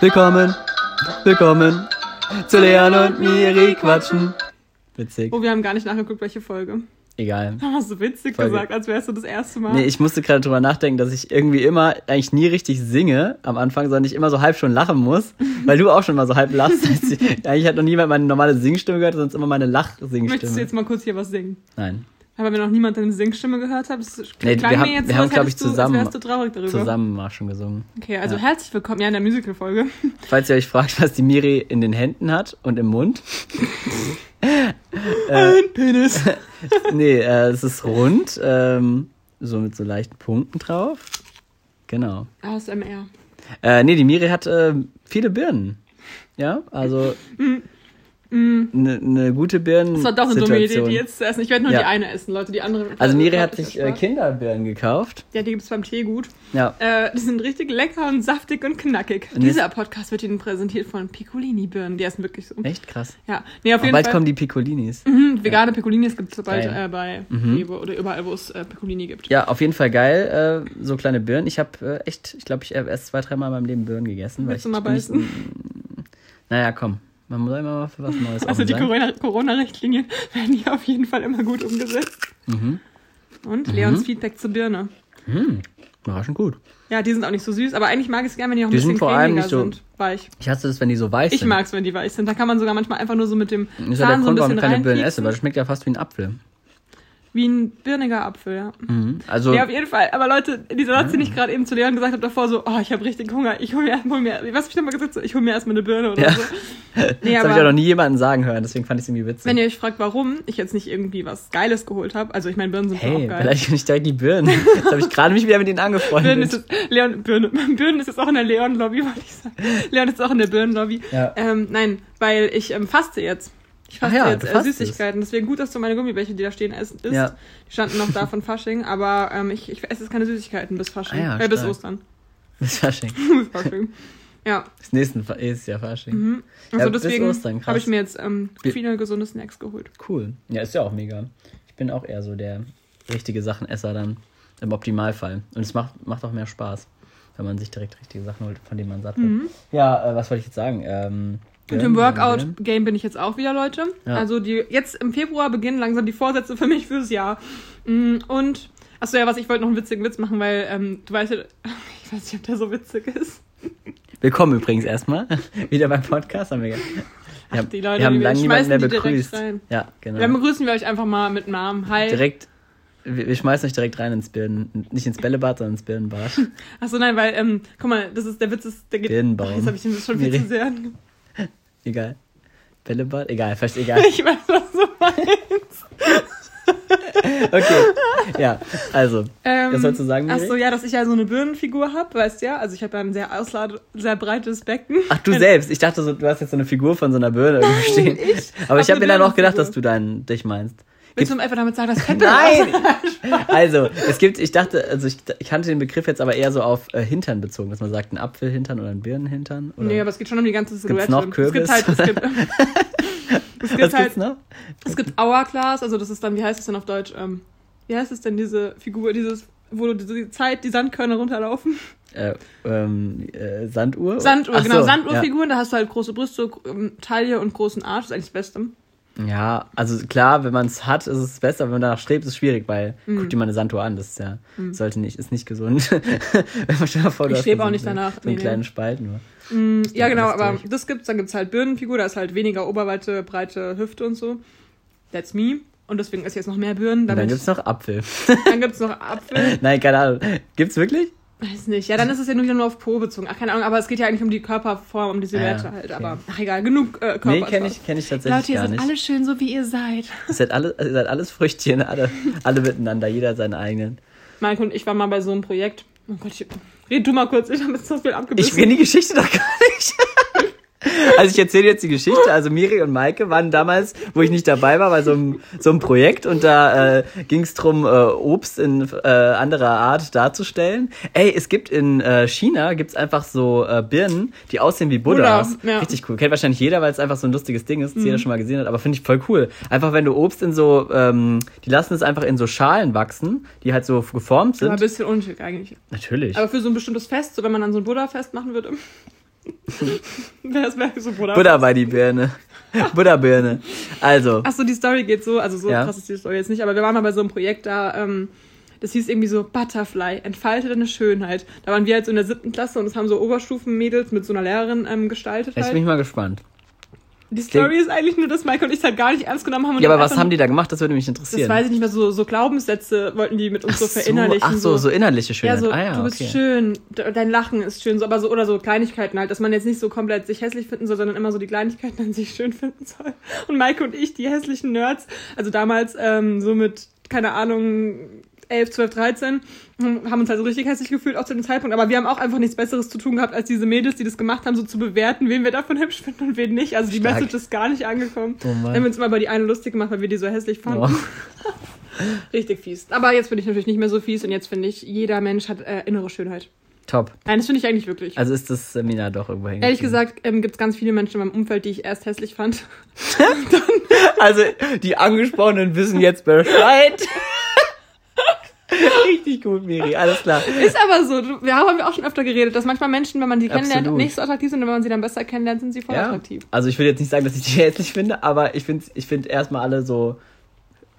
Willkommen, willkommen zu Leon und Miri quatschen. Witzig. Oh, wir haben gar nicht nachgeguckt, welche Folge. Egal. Hast du witzig Folge. gesagt, als wärst du das erste Mal. Nee, ich musste gerade drüber nachdenken, dass ich irgendwie immer eigentlich nie richtig singe am Anfang, sondern ich immer so halb schon lachen muss, weil du auch schon mal so halb lachst. Ich, eigentlich hat noch niemand meine normale Singstimme gehört, sonst immer meine Möchtest du Lachsingstimme. jetzt mal kurz hier was singen? Nein, Aber wenn noch niemand deine Singstimme gehört hat, das Nee, klang wir mir haben- jetzt wir so, haben, als glaub ich, zusammen- du zusammen mal schon gesungen. Okay, also Ja. herzlich willkommen, ja, in der Musical-Folge. Falls ihr euch fragt, was die Miri in den Händen hat und im Mund. Ein Penis. Nee, äh, es ist rund, ähm, so mit so leichten Punkten drauf. Genau. ASMR. Äh, nee, die Miri hat äh, viele Birnen. Ja, also eine ne gute Birnen. Mm. Das war doch eine dumme Idee, die jetzt zu essen. Ich werde nur Ja. die eine essen, Leute. Die andere. Also Miri hat ich, sich äh. Kinderbirnen gekauft. Ja, die gibt's beim Teegut. Ja. Äh, die sind richtig lecker und saftig und knackig. Und Dieser Podcast wird Ihnen präsentiert von Piccolini-Birnen. Die essen wirklich so. Echt krass. Ja, nee, auf jeden bald Fall. kommen die Piccolinis. Mhm, vegane Piccolinis gibt es Geil. äh, bei Mhm. Oder überall, wo es äh, Piccolini gibt. Ja, auf jeden Fall geil. Äh, so kleine Birnen. Ich habe äh, echt, ich glaube, ich habe erst zwei, dreimal in meinem Leben Birnen gegessen. weil Willst du ich, mal beißen? Naja, komm. Man muss immer mal für was Neues Also die sein. Corona- Corona-Richtlinien werden hier auf jeden Fall immer gut umgesetzt. Mhm. Und Leons Feedback zur Birne. Hm, überraschend gut. Ja, die sind auch nicht so süß, aber eigentlich mag ich es gerne, wenn die auch ein Die bisschen sind vor allem nicht so- sind. Weich. Ich hasse das, wenn die so weiß Ich sind. mag es, wenn die weich sind. Da kann man sogar manchmal einfach nur so mit dem Das ist ja der Zahn so Grund, warum ich keine Birnen esse, weil das schmeckt ja fast wie ein Apfel. Wie ein birniger Apfel, ja. Mhm. Also, Ja, auf jeden Fall. Aber Leute, dieser Satz, den ich gerade eben zu Leon gesagt habe, davor so, oh, ich habe richtig Hunger, ich hol mir, hol mir was hab ich nochmal gesagt? So, ich hol mir erstmal eine Birne oder Ja. so. Nee, das habe ich auch noch nie jemanden sagen hören, deswegen fand ich es irgendwie witzig. wenn ihr euch fragt, warum ich jetzt nicht irgendwie was Geiles geholt habe, also ich meine, Birnen sind hey, auch geil. vielleicht nicht direkt die Birnen. Jetzt habe ich gerade mich wieder mit Birnen angefreundet. ist, jetzt, Leon, Birne, Birnen ist jetzt auch in der Leon-Lobby, wollte ich sagen. Leon ist auch in der Birnen-Lobby. Ja. Ähm, nein, weil ich ähm, faste jetzt. Ich faste Ach ja, jetzt äh. Süßigkeiten. Deswegen gut, dass du meine Gummibärchen, die da stehen, essen isst. Ja. Die standen noch da von Fasching, aber ähm, ich, ich esse jetzt keine Süßigkeiten bis Fasching. Ah ja, äh, bis. Ostern. Ist Fasching. bis Fasching. Ja, Das nächste ist ja Fasching. mhm. also Ja, bis deswegen habe ich mir jetzt ähm, viele gesunde Snacks geholt. Cool. Ja, ist ja auch mega. Ich bin auch eher so der richtige Sachenesser dann im Optimalfall. Und es macht, macht auch mehr Spaß, wenn man sich direkt richtige Sachen holt, von denen man satt wird. Mhm. Ja, äh, was wollte ich jetzt sagen? Ähm, Mit dem Workout-Game bin ich jetzt auch wieder, Leute. Ja. Also die jetzt im Februar beginnen langsam die Vorsätze für mich fürs Jahr. Mm, Und, achso, ja, was, ich wollte noch einen witzigen Witz machen, weil ähm, du weißt ja, ich weiß nicht, ob der so witzig ist. Willkommen übrigens erstmal. Wieder beim Podcast. Haben wir, Ach, wir, die Leute, wir haben lange niemanden mehr begrüßt. Ja, genau. Dann begrüßen wir euch einfach mal mit Namen. Hi. direkt, wir, schmeißen euch direkt rein ins Birnen, nicht ins Bällebad, sondern ins Birnenbad. Achso, nein, weil, ähm, guck mal, das ist, der Witz ist, der geht, Birnenbaum. jetzt habe ich den Witz schon viel zu sehr ange- Egal. Bällebad? Egal, vielleicht egal. Ich weiß, was du meinst. Okay. Ja, also. Ähm, Was sollst du sagen, Miri? Achso, ja, dass ich ja so eine Birnenfigur habe, weißt du ja. Also ich habe ja ein sehr auslade, sehr breites Becken. Ach, du selbst. Ich dachte, so, du hast jetzt so eine Figur von so einer Birne irgendwo stehen. ich Aber hab ich habe mir dann auch gedacht, dass du dein, dich meinst. Willst du mir einfach damit sagen, dass Fettbild Nein! Also, es gibt, ich dachte, also ich, ich kannte den Begriff jetzt aber eher so auf äh, Hintern bezogen, dass man sagt, ein Apfelhintern oder ein Birnenhintern. Oder Nee, aber es geht schon um die ganze Silhouette. noch Es gibt Kürbis? halt, es gibt, es gibt Was halt, gibt's noch? es gibt Hourglass, also das ist dann, wie heißt es denn auf Deutsch? Ähm, wie heißt es denn, diese Figur, dieses, wo du die Zeit, die Sandkörner runterlaufen? Äh, ähm, äh, Sanduhr? Sanduhr, Ach genau, so, Sanduhrfiguren, da hast du halt große Brüste, ähm, Taille und großen Arsch, das ist eigentlich das Beste. Ja. also klar, wenn man es hat, ist es besser, wenn man danach strebt, ist es schwierig, weil Mhm. guck dir mal eine Sanduhr an, das ist ja, sollte nicht, ist nicht gesund. wenn man stell dir vor, du Ich strebe so auch nicht danach, So einen nee, kleinen Spalt nur. Mm, ja, genau, aber durch. das gibt's, dann gibt's halt Birnenfigur, da ist halt weniger Oberweite, breite Hüfte und so. That's me. Und deswegen ich jetzt noch mehr Birnen. Dann gibt's noch Apfel. dann gibt's noch Apfel. Nein, keine Ahnung. Gibt's wirklich? Weiß nicht. Ja, dann ist es ja nur wieder nur auf Po bezogen. Ach, keine Ahnung, aber es geht ja eigentlich um die Körperform, um die Silhouette Ah, ja, halt. okay. Aber ach egal, genug äh, Körper. Nee, kenne ich, kenn ich tatsächlich Leute, ihr gar seid nicht. alle schön, so wie ihr seid. Ihr seid, alle, ihr seid alles Früchtchen, alle, alle miteinander, jeder seinen eigenen. Marco und ich waren mal bei so einem Projekt. Oh Gott, ich, red du mal kurz, ich habe jetzt so viel Ich abgebissen. kenne die Geschichte doch gar nicht. Also ich erzähle jetzt die Geschichte. Also Miri und Maike waren damals, wo ich nicht dabei war, bei so einem, so einem Projekt und da äh, ging es darum, äh, Obst in äh, anderer Art darzustellen. Ey, es gibt in äh, China gibt's einfach so äh, Birnen, die aussehen wie Buddhas. Buddha, ja. Richtig cool. Kennt wahrscheinlich jeder, weil es einfach so ein lustiges Ding ist, das Mhm. jeder schon mal gesehen hat. Aber finde ich voll cool. Einfach wenn du Obst in so, ähm, die lassen es einfach in so Schalen wachsen, die halt so geformt Aber ein sind. bisschen unschick eigentlich. Natürlich. Aber für so ein bestimmtes Fest, so wenn man dann so ein Buddha-Fest machen würde. Wer ist wer so Buddha? Buddha bei die Birne. Buddha Birne. Also, Achso, die Story geht so, also so Ja. krass ist die Story jetzt nicht, aber wir waren mal bei so einem Projekt da, ähm, das hieß irgendwie so Butterfly, entfalte deine Schönheit. Da waren wir halt so in der siebten Klasse und das haben so Oberstufenmädels mit so einer Lehrerin ähm, gestaltet jetzt halt. bin ich mal gespannt. Die Story ist eigentlich nur, dass Michael und ich es halt gar nicht ernst genommen haben. und Ja, aber was haben die da gemacht? Das würde mich Das interessieren. weiß ich nicht mehr, so, so Glaubenssätze wollten die mit uns so verinnerlichen. ach so, so innerliche Ja, Schönheit. so, ah, ja, du bist okay. schön, de- dein Lachen ist schön, so, aber so, oder so Kleinigkeiten halt, dass man jetzt nicht so komplett sich hässlich finden soll, sondern immer so die Kleinigkeiten an sich schön finden soll. Und Maike und ich, die hässlichen Nerds, also damals ähm, so mit, keine Ahnung, 11, 12, 13, hm, haben uns halt so richtig hässlich gefühlt, auch zu dem Zeitpunkt, aber wir haben auch einfach nichts Besseres zu tun gehabt, als diese Mädels, die das gemacht haben, so zu bewerten, wen wir davon hübsch finden und wen nicht. Also die Stark. Message ist gar nicht angekommen. Oh. Dann haben wir uns immer über die eine lustig gemacht, weil wir die so hässlich fanden. Oh. Richtig fies. Aber jetzt bin ich natürlich nicht mehr so fies und jetzt finde ich, jeder Mensch hat äh, innere Schönheit. Top. Nein, das finde ich eigentlich wirklich. Also ist das Seminar doch irgendwo hängen. Ehrlich gesagt ähm, gibt es ganz viele Menschen in meinem Umfeld, die ich erst hässlich fand. Also, die Angesprochenen wissen jetzt Bescheid. Richtig gut, Miri, alles klar. Ist aber so. Wir haben auch schon öfter geredet, dass manchmal Menschen, wenn man die kennenlernt, Absolut. nicht so attraktiv sind und wenn man sie dann besser kennenlernt, sind sie voll attraktiv. Also ich will jetzt nicht sagen, dass ich die hässlich finde, aber ich finde ich find erstmal alle so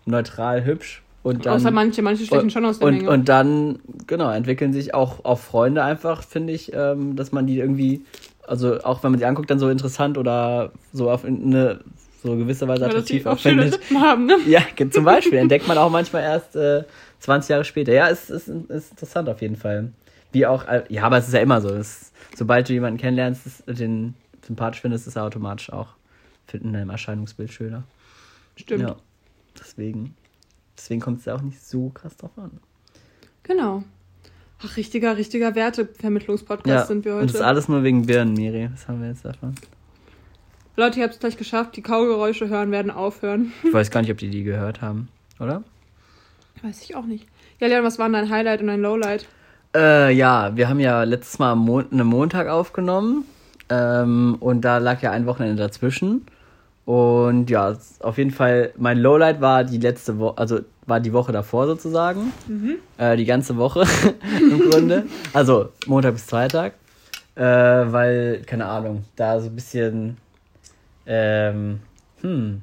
neutral hübsch. Und dann, Außer manche, manche stechen schon aus der und, Menge. und dann, genau, entwickeln sich auch, auch Freunde einfach, finde ich, ähm, dass man die irgendwie, also auch wenn man die anguckt, dann so interessant oder so auf eine so gewisse Weise Weil das attraktiv auch findet. Haben, ne? Ja, zum Beispiel. Entdeckt man auch manchmal erst äh, 20 Jahre später. Ja, ist, ist, ist interessant auf jeden Fall. Wie auch, äh, ja, aber es ist ja immer so. Es, sobald du jemanden kennenlernst, ist, den sympathisch findest, ist er automatisch auch in deinem Erscheinungsbild schöner. Stimmt. Ja, deswegen. Deswegen kommt es ja auch nicht so krass drauf an. Genau. Ach, richtiger, richtiger Wertevermittlungspodcast Ja, sind wir und das ist heute. alles nur wegen Birnen, Miri. Was haben wir jetzt davon? Leute, ihr habt es gleich geschafft. Die Kaugeräusche hören werden aufhören. Ich weiß gar nicht, ob die die gehört haben, oder? Weiß ich auch nicht. Ja, Leon, was war denn dein Highlight und dein Lowlight? Äh, ja, wir haben ja letztes Mal am Mon einen Montag aufgenommen ähm, und da lag ja ein Wochenende dazwischen. Und ja, auf jeden Fall, mein Lowlight war die letzte Woche, also war die Woche davor sozusagen. Äh, die ganze Woche im Grunde. Also Montag bis Freitag. Äh, weil, keine Ahnung, da so ein bisschen, ähm, hm,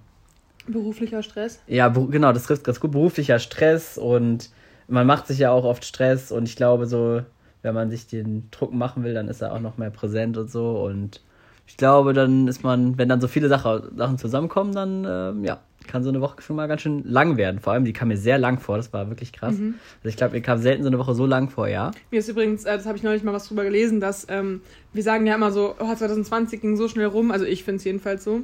Beruflicher Stress. ja, genau, das trifft ganz gut. Beruflicher Stress und man macht sich ja auch oft Stress und ich glaube so, wenn man sich den Druck machen will, dann ist er auch noch mehr präsent und so und ich glaube, dann ist man, wenn dann so viele Sache, Sachen zusammenkommen, dann ähm, ja, kann so eine Woche schon mal ganz schön lang werden. Vor allem, die kam mir sehr lang vor, das war wirklich krass. Also ich glaube, mir kam selten so eine Woche so lang vor, ja. Mir ist übrigens, äh, das habe ich neulich mal was drüber gelesen, dass ähm, wir sagen ja immer so, oh, 2020 ging so schnell rum. Also ich finde es jedenfalls so.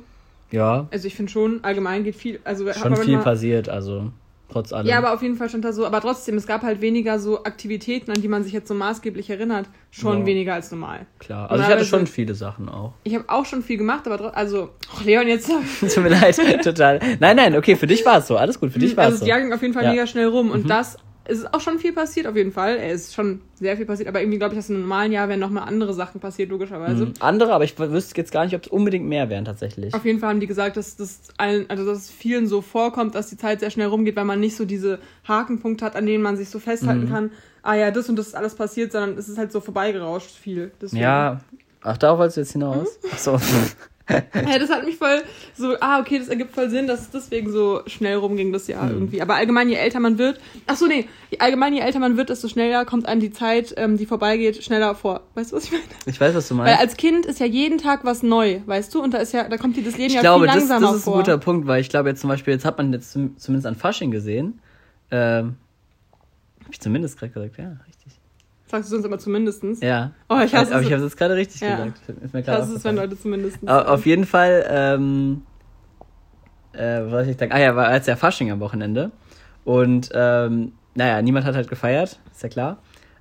Ja, Also ich finde schon, allgemein geht viel. Also schon viel manchmal- passiert, also trotz allem. Ja, aber auf jeden Fall stand da so, aber trotzdem, es gab halt weniger so Aktivitäten, an die man sich jetzt so maßgeblich erinnert. Schon Ja. weniger als normal. Klar, also ich hatte schon viele Sachen auch. Ich habe auch schon viel gemacht, aber tro- also, ach Leon, jetzt. Tut mir leid, total. Nein, nein, okay, für dich war es so, alles gut, für dich war also es so. das Jahr ging auf jeden Fall Ja. Mhm. mega schnell rum und das es ist auch schon viel passiert, auf jeden Fall. Es ist schon sehr viel passiert, aber irgendwie glaube ich, dass einem normalen Jahr wären nochmal andere Sachen passiert, logischerweise. Mhm. Andere, aber ich wüsste jetzt gar nicht, ob es unbedingt mehr wären tatsächlich. Auf jeden Fall haben die gesagt, dass das allen, also dass es vielen so vorkommt, dass die Zeit sehr schnell rumgeht, weil man nicht so diese Hakenpunkte hat, an denen man sich so Mhm. festhalten kann. Ah ja, das und das ist alles passiert, sondern es ist halt so vorbeigerauscht viel. Deswegen. Ja, ach, darauf wolltest du jetzt hinaus? Mhm. Ach so. Ja, das hat mich voll so, ah, okay, das ergibt voll Sinn, dass es deswegen so schnell rumging das Jahr Hm. irgendwie. Aber allgemein, je älter man wird, ach so, nee, allgemein, je älter man wird, desto schneller kommt einem die Zeit, ähm, die vorbeigeht, schneller vor. Weißt du, was ich meine? Ich weiß, was du Weil meinst. als Kind ist ja jeden Tag was neu, weißt du? Und da ist ja, da kommt dir das Leben Ich ja glaube, viel das, langsamer das ist ein vor. guter Punkt, weil ich glaube jetzt zum Beispiel, jetzt hat man jetzt zum, zumindest an Fasching gesehen. Ähm, hab ich zumindest gerade gesagt, ja, richtig. Sagst du sonst immer zumindestens. Ja. Oh, ich hasse aber es. ich habe es jetzt gerade richtig Ja. gesagt. Ist mir klar Das ist, wenn. Leute zumindestens. Au- Auf jeden Fall, ähm, äh, was soll ich sagen? Ah ja, war als ja Fasching am Wochenende. Und ähm, naja, niemand hat halt gefeiert, ist ja klar.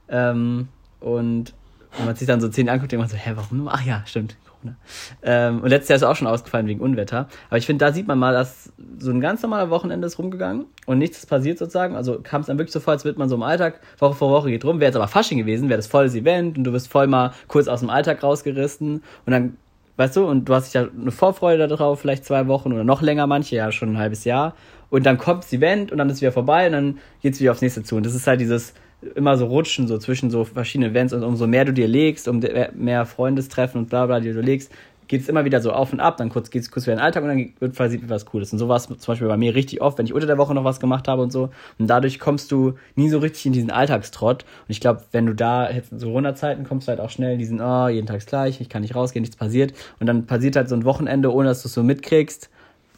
Ähm, und wenn man sich dann so zehn anguckt, denkt man so, hä, warum? Ach ja, stimmt. Corona. Ähm, und letztes Jahr ist auch schon ausgefallen wegen Unwetter. Aber ich finde, da sieht man mal, dass so ein ganz normaler Wochenende ist rumgegangen und nichts ist passiert sozusagen. Also kam es dann wirklich so vor, als würde man so im Alltag, Woche vor Woche geht rum. Wäre jetzt aber Fasching gewesen, wäre das volles Event und du bist voll mal kurz aus dem Alltag rausgerissen und dann Weißt du, und du hast ja eine Vorfreude darauf, vielleicht zwei Wochen oder noch länger, manche ja schon ein halbes Jahr. Und dann kommt das Event und dann ist es wieder vorbei und dann geht's wieder aufs nächste zu. Und das ist halt dieses immer so rutschen, so zwischen so verschiedenen Events und umso mehr du dir legst, um mehr Freundestreffen und bla bla dir du legst, geht es immer wieder so auf und ab, dann kurz geht es kurz wieder in den Alltag und dann wird quasi was Cooles. Und so war es zum Beispiel bei mir richtig oft, wenn ich unter der Woche noch was gemacht habe und so. Und dadurch kommst du nie so richtig in diesen Alltagstrott. Und ich glaube, wenn du da jetzt in so Corona-Zeiten kommst du halt auch schnell in diesen, oh, jeden Tag gleich, ich kann nicht rausgehen, nichts passiert. Und dann passiert halt so ein Wochenende, ohne dass du es so mitkriegst,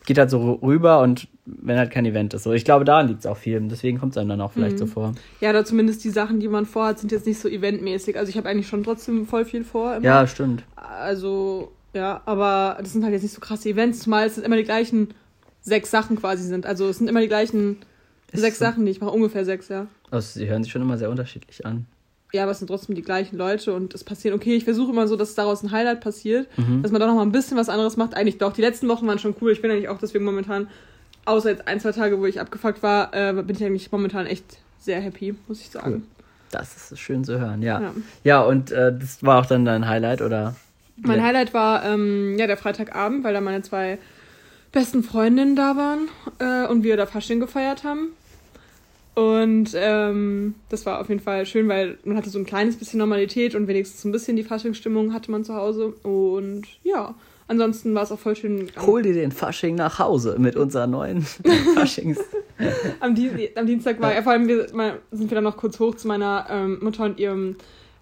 geht halt so rüber und wenn halt kein Event ist. So, ich glaube, daran liegt es auch viel. Deswegen kommt es einem dann auch vielleicht mhm. so vor. Ja, oder zumindest die Sachen, die man vorhat, sind jetzt nicht so eventmäßig. Also ich habe eigentlich schon trotzdem voll viel vor. Immer. Ja, stimmt. Also ja, aber das sind halt jetzt nicht so krasse Events, zumal es immer die gleichen sechs Sachen quasi sind. Also es sind immer die gleichen ist sechs so? Sachen, die ich mache, ungefähr sechs, ja. Also sie hören sich schon immer sehr unterschiedlich an. Ja, aber es sind trotzdem die gleichen Leute und es passiert, okay, ich versuche immer so, dass daraus ein Highlight passiert, mhm. dass man da nochmal ein bisschen was anderes macht. Eigentlich doch, die letzten Wochen waren schon cool. Ich bin eigentlich auch deswegen momentan, außer jetzt ein, zwei Tage, wo ich abgefuckt war, äh, bin ich eigentlich momentan echt sehr happy, muss ich sagen. Cool. Das ist schön zu hören, ja. Ja, ja und äh, das war auch dann dein Highlight, oder? Mein Highlight war ähm, ja der Freitagabend, weil da meine zwei besten Freundinnen da waren äh, und wir da Fasching gefeiert haben. Und ähm, das war auf jeden Fall schön, weil man hatte so ein kleines bisschen Normalität und wenigstens ein bisschen die Faschingsstimmung hatte man zu Hause. Und ja, ansonsten war es auch voll schön. Hol dir den Fasching nach Hause mit unserer neuen Faschings. am, Dien am, Dienstag war, ja, vor allem wir, mal, sind wir dann noch kurz hoch zu meiner ähm, Mutter und ihrem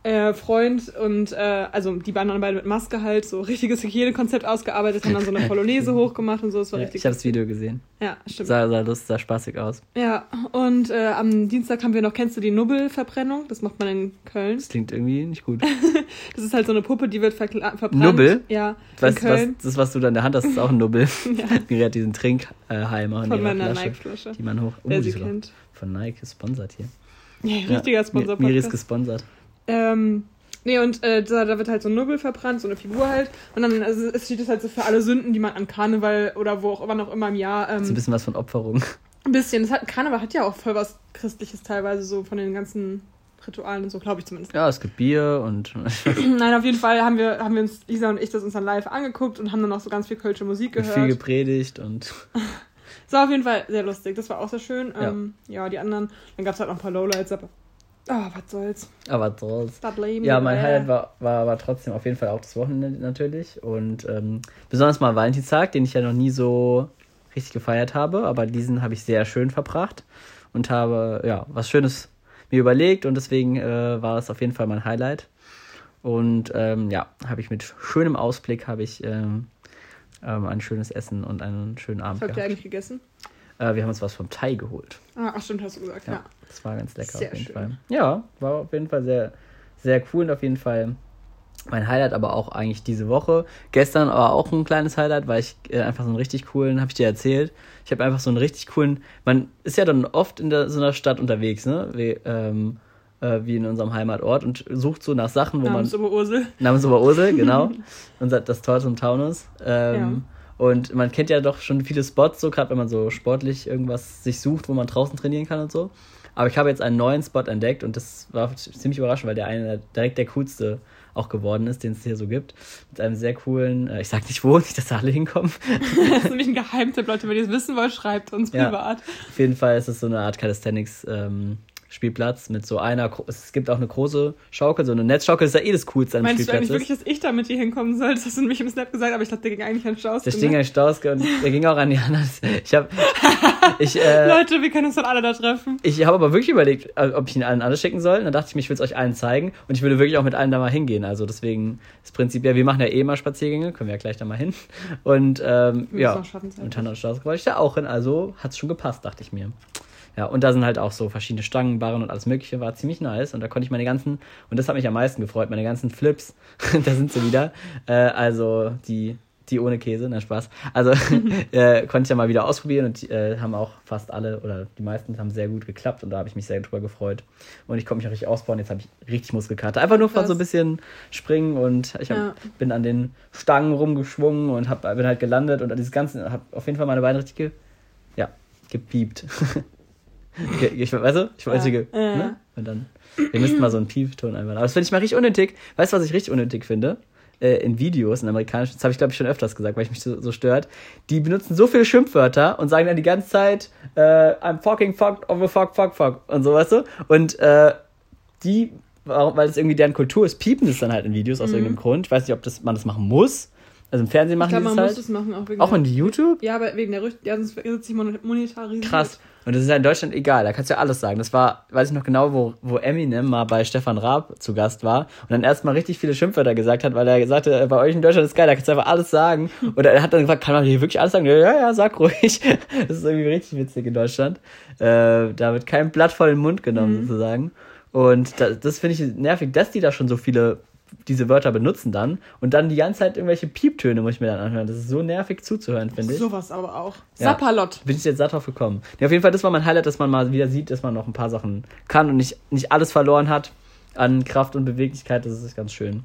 äh, Freund und äh, also die waren dann beide mit Maske halt so richtiges Hygienekonzept ausgearbeitet, haben dann so eine Polonaise hochgemacht und so. Das war ja, richtig. Ich habe das Video gesehen. Ja, stimmt. Sah, sah, das sah spaßig aus. Ja, und äh, am Dienstag haben wir noch, kennst du die Nubbelverbrennung? Das macht man in Köln. Das klingt irgendwie nicht gut. das ist halt so eine Puppe, die wird verbrannt. Nubbel? Ja. Weißt du, was, das, was du da in der Hand hast, ist auch ein Nubbel. ja. Hat diesen Trinkheimer von meiner Nike-Flasche. Die man hoch. Oh, Wer sie kennt. Von Nike gesponsert hier. Ja, richtiger ja, Sponsor. Mir ist gesponsert. Ähm, nee, und äh, da, da, wird halt so ein Nubbel verbrannt, so eine Figur halt. Und dann also, es steht das halt so für alle Sünden, die man an Karneval oder wo auch immer noch immer im Jahr. Ähm, so ein bisschen was von Opferung. Ein bisschen. Das hat, Karneval hat ja auch voll was Christliches teilweise, so von den ganzen Ritualen und so, glaube ich zumindest. Ja, es gibt Bier und. Nein, auf jeden Fall haben wir, haben wir uns, Lisa und ich, das uns dann live angeguckt und haben dann auch so ganz viel kölsche Musik gehört. Viel gepredigt und. Das war auf jeden Fall sehr lustig. Das war auch sehr schön. Ja, ähm, ja die anderen. Dann gab es halt noch ein paar Lowlights, aber Ah, oh, was soll's. Aber was soll's. Das Leben ja, mein Highlight war, war aber trotzdem auf jeden Fall auch das Wochenende natürlich. Und ähm, besonders mal Valentinstag, den ich ja noch nie so richtig gefeiert habe. Aber diesen habe ich sehr schön verbracht und habe ja was Schönes mir überlegt. Und deswegen äh, war es auf jeden Fall mein Highlight. Und ähm, ja, habe ich mit schönem Ausblick habe ich ähm, ähm, ein schönes Essen und einen schönen Abend was habt ihr eigentlich gegessen? Äh, wir haben uns was vom Thai geholt. Ah, ach stimmt, hast du gesagt, ja. ja. Das war ganz lecker sehr auf jeden schön. Fall. Ja, war auf jeden Fall sehr, sehr cool und auf jeden Fall mein Highlight aber auch eigentlich diese Woche. Gestern aber auch ein kleines Highlight, weil ich äh, einfach so einen richtig coolen, habe ich dir erzählt, ich habe einfach so einen richtig coolen, man ist ja dann oft in der, so einer Stadt unterwegs, ne? Wie, ähm, äh, wie in unserem Heimatort und sucht so nach Sachen, wo namens man... Namens Oberursel. Namens Oberursel, genau. und das Tor zum Taunus. Ähm, ja. Und man kennt ja doch schon viele Spots, so gerade wenn man so sportlich irgendwas sich sucht, wo man draußen trainieren kann und so. Aber ich habe jetzt einen neuen Spot entdeckt und das war ziemlich überraschend, weil der eine direkt der coolste auch geworden ist, den es hier so gibt. Mit einem sehr coolen, äh, ich sag nicht wo, nicht, dass da alle hinkommen. das ist nämlich ein Geheimtipp, Leute, wenn ihr es wissen wollt, schreibt uns ja, privat. Auf jeden Fall ist es so eine Art Calisthenics ähm, Spielplatz mit so einer, es gibt auch eine große Schaukel, so eine Netzschaukel ist ja eh das Coolste an Meinst Spielplatz. Meinst du eigentlich wirklich, dass ich da mit dir hinkommen soll? Das hast du nämlich im Snap gesagt, aber ich glaube, der ging eigentlich an Stauske. Der ging an Stauske und der ging auch an die anderen. Ich habe, ich, äh, Leute, wir können uns dann alle da treffen. Ich habe aber wirklich überlegt, äh, ob ich ihn allen alle schicken soll. dann dachte ich mir, ich will es euch allen zeigen und ich würde wirklich auch mit allen da mal hingehen. Also deswegen das Prinzip, ja, wir machen ja eh mal Spaziergänge, können wir ja gleich da mal hin. Und ähm, ja, mit Hanna und Stauske wollte ich da auch hin, also hat es schon gepasst, dachte ich mir. Ja, und da sind halt auch so verschiedene Stangen, Barren und alles Mögliche, war ziemlich nice. Und da konnte ich meine ganzen, und das hat mich am meisten gefreut, meine ganzen Flips, da sind sie wieder. Äh, also die, die ohne Käse, na Spaß. Also äh, konnte ich ja mal wieder ausprobieren und die, äh, haben auch fast alle oder die meisten haben sehr gut geklappt und da habe ich mich sehr drüber gefreut. Und ich konnte mich auch richtig ausbauen. Jetzt habe ich richtig Muskelkater. Einfach nur von so ein bisschen springen und ich hab, ja. bin an den Stangen rumgeschwungen und hab, bin halt gelandet und dieses Ganze, habe auf jeden Fall meine Beine richtig ge, ja, gepiept. Ich, weißt du, ich weiß, ja. ne? Und dann, wir müssten mal so einen Piepton einbauen. Aber das finde ich mal richtig unnötig. Weißt du, was ich richtig unnötig finde? Äh, in Videos, in amerikanischen, das habe ich glaube ich schon öfters gesagt, weil ich mich so, so, stört. Die benutzen so viele Schimpfwörter und sagen dann die ganze Zeit, äh, I'm fucking fuck, over fuck, fuck, fuck und so, weißt du? Und, äh, die, weil es irgendwie deren Kultur ist, piepen das dann halt in Videos aus Mhm. irgendeinem Grund. Ich weiß nicht, ob das, man das machen muss. Also im Fernsehen Ich machen glaube, die man das muss halt. es machen, auch wegen Auch in YouTube? Ja, aber wegen der Rücht, ja, sonst wird sich mon- monetarisiert. Krass. Und das ist ja in Deutschland egal, da kannst du ja alles sagen. Das war, weiß ich noch genau, wo, wo Eminem mal bei Stefan Raab zu Gast war und dann erstmal richtig viele Schimpfwörter gesagt hat, weil er gesagt hat, bei euch in Deutschland ist geil, da kannst du einfach alles sagen. Oder er hat dann gefragt, kann man hier wirklich alles sagen? Ja, ja, ja, sag ruhig. Das ist irgendwie richtig witzig in Deutschland. Äh, da wird kein Blatt vor den Mund genommen, sozusagen. Und da, das finde ich nervig, dass die da schon so viele diese Wörter benutzen dann und dann die ganze Zeit irgendwelche Pieptöne muss ich mir dann anhören. Das ist so nervig zuzuhören, finde ich. Sowas aber auch. Ja. Sapperlot. Bin ich jetzt satt drauf gekommen. Ja, auf jeden Fall, das war mein Highlight, dass man mal wieder sieht, dass man noch ein paar Sachen kann und nicht, nicht alles verloren hat an Kraft und Beweglichkeit. Das ist ganz schön.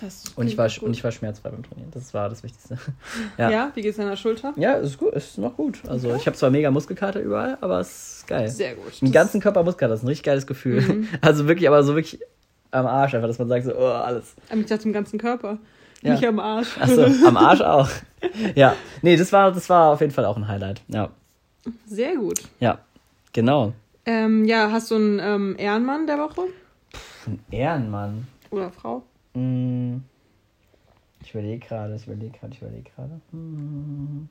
Das Und ich war, und ich war schmerzfrei beim Trainieren. Das war das Wichtigste. ja. Ja. wie geht's deiner Schulter? Ja, ist gut, ist noch gut. Also ich habe zwar mega Muskelkater überall, aber es ist geil. Sehr gut. Den ganzen Körper Muskelkater, das ist ein richtig geiles Gefühl. Also wirklich, aber so wirklich am Arsch einfach, dass man sagt so, oh, alles. Ich dachte im ganzen Körper. Ja. Nicht am Arsch. Achso, am Arsch auch. Ja, nee, das war, das war auf jeden Fall auch ein Highlight. Ja, Sehr gut. ja, genau. Ähm, ja, hast du einen ähm, Ehrenmann der Woche? Ein Ehrenmann. Oder Frau? Hm. Ich überlege gerade, ich überlege gerade, ich überlege gerade. Hm.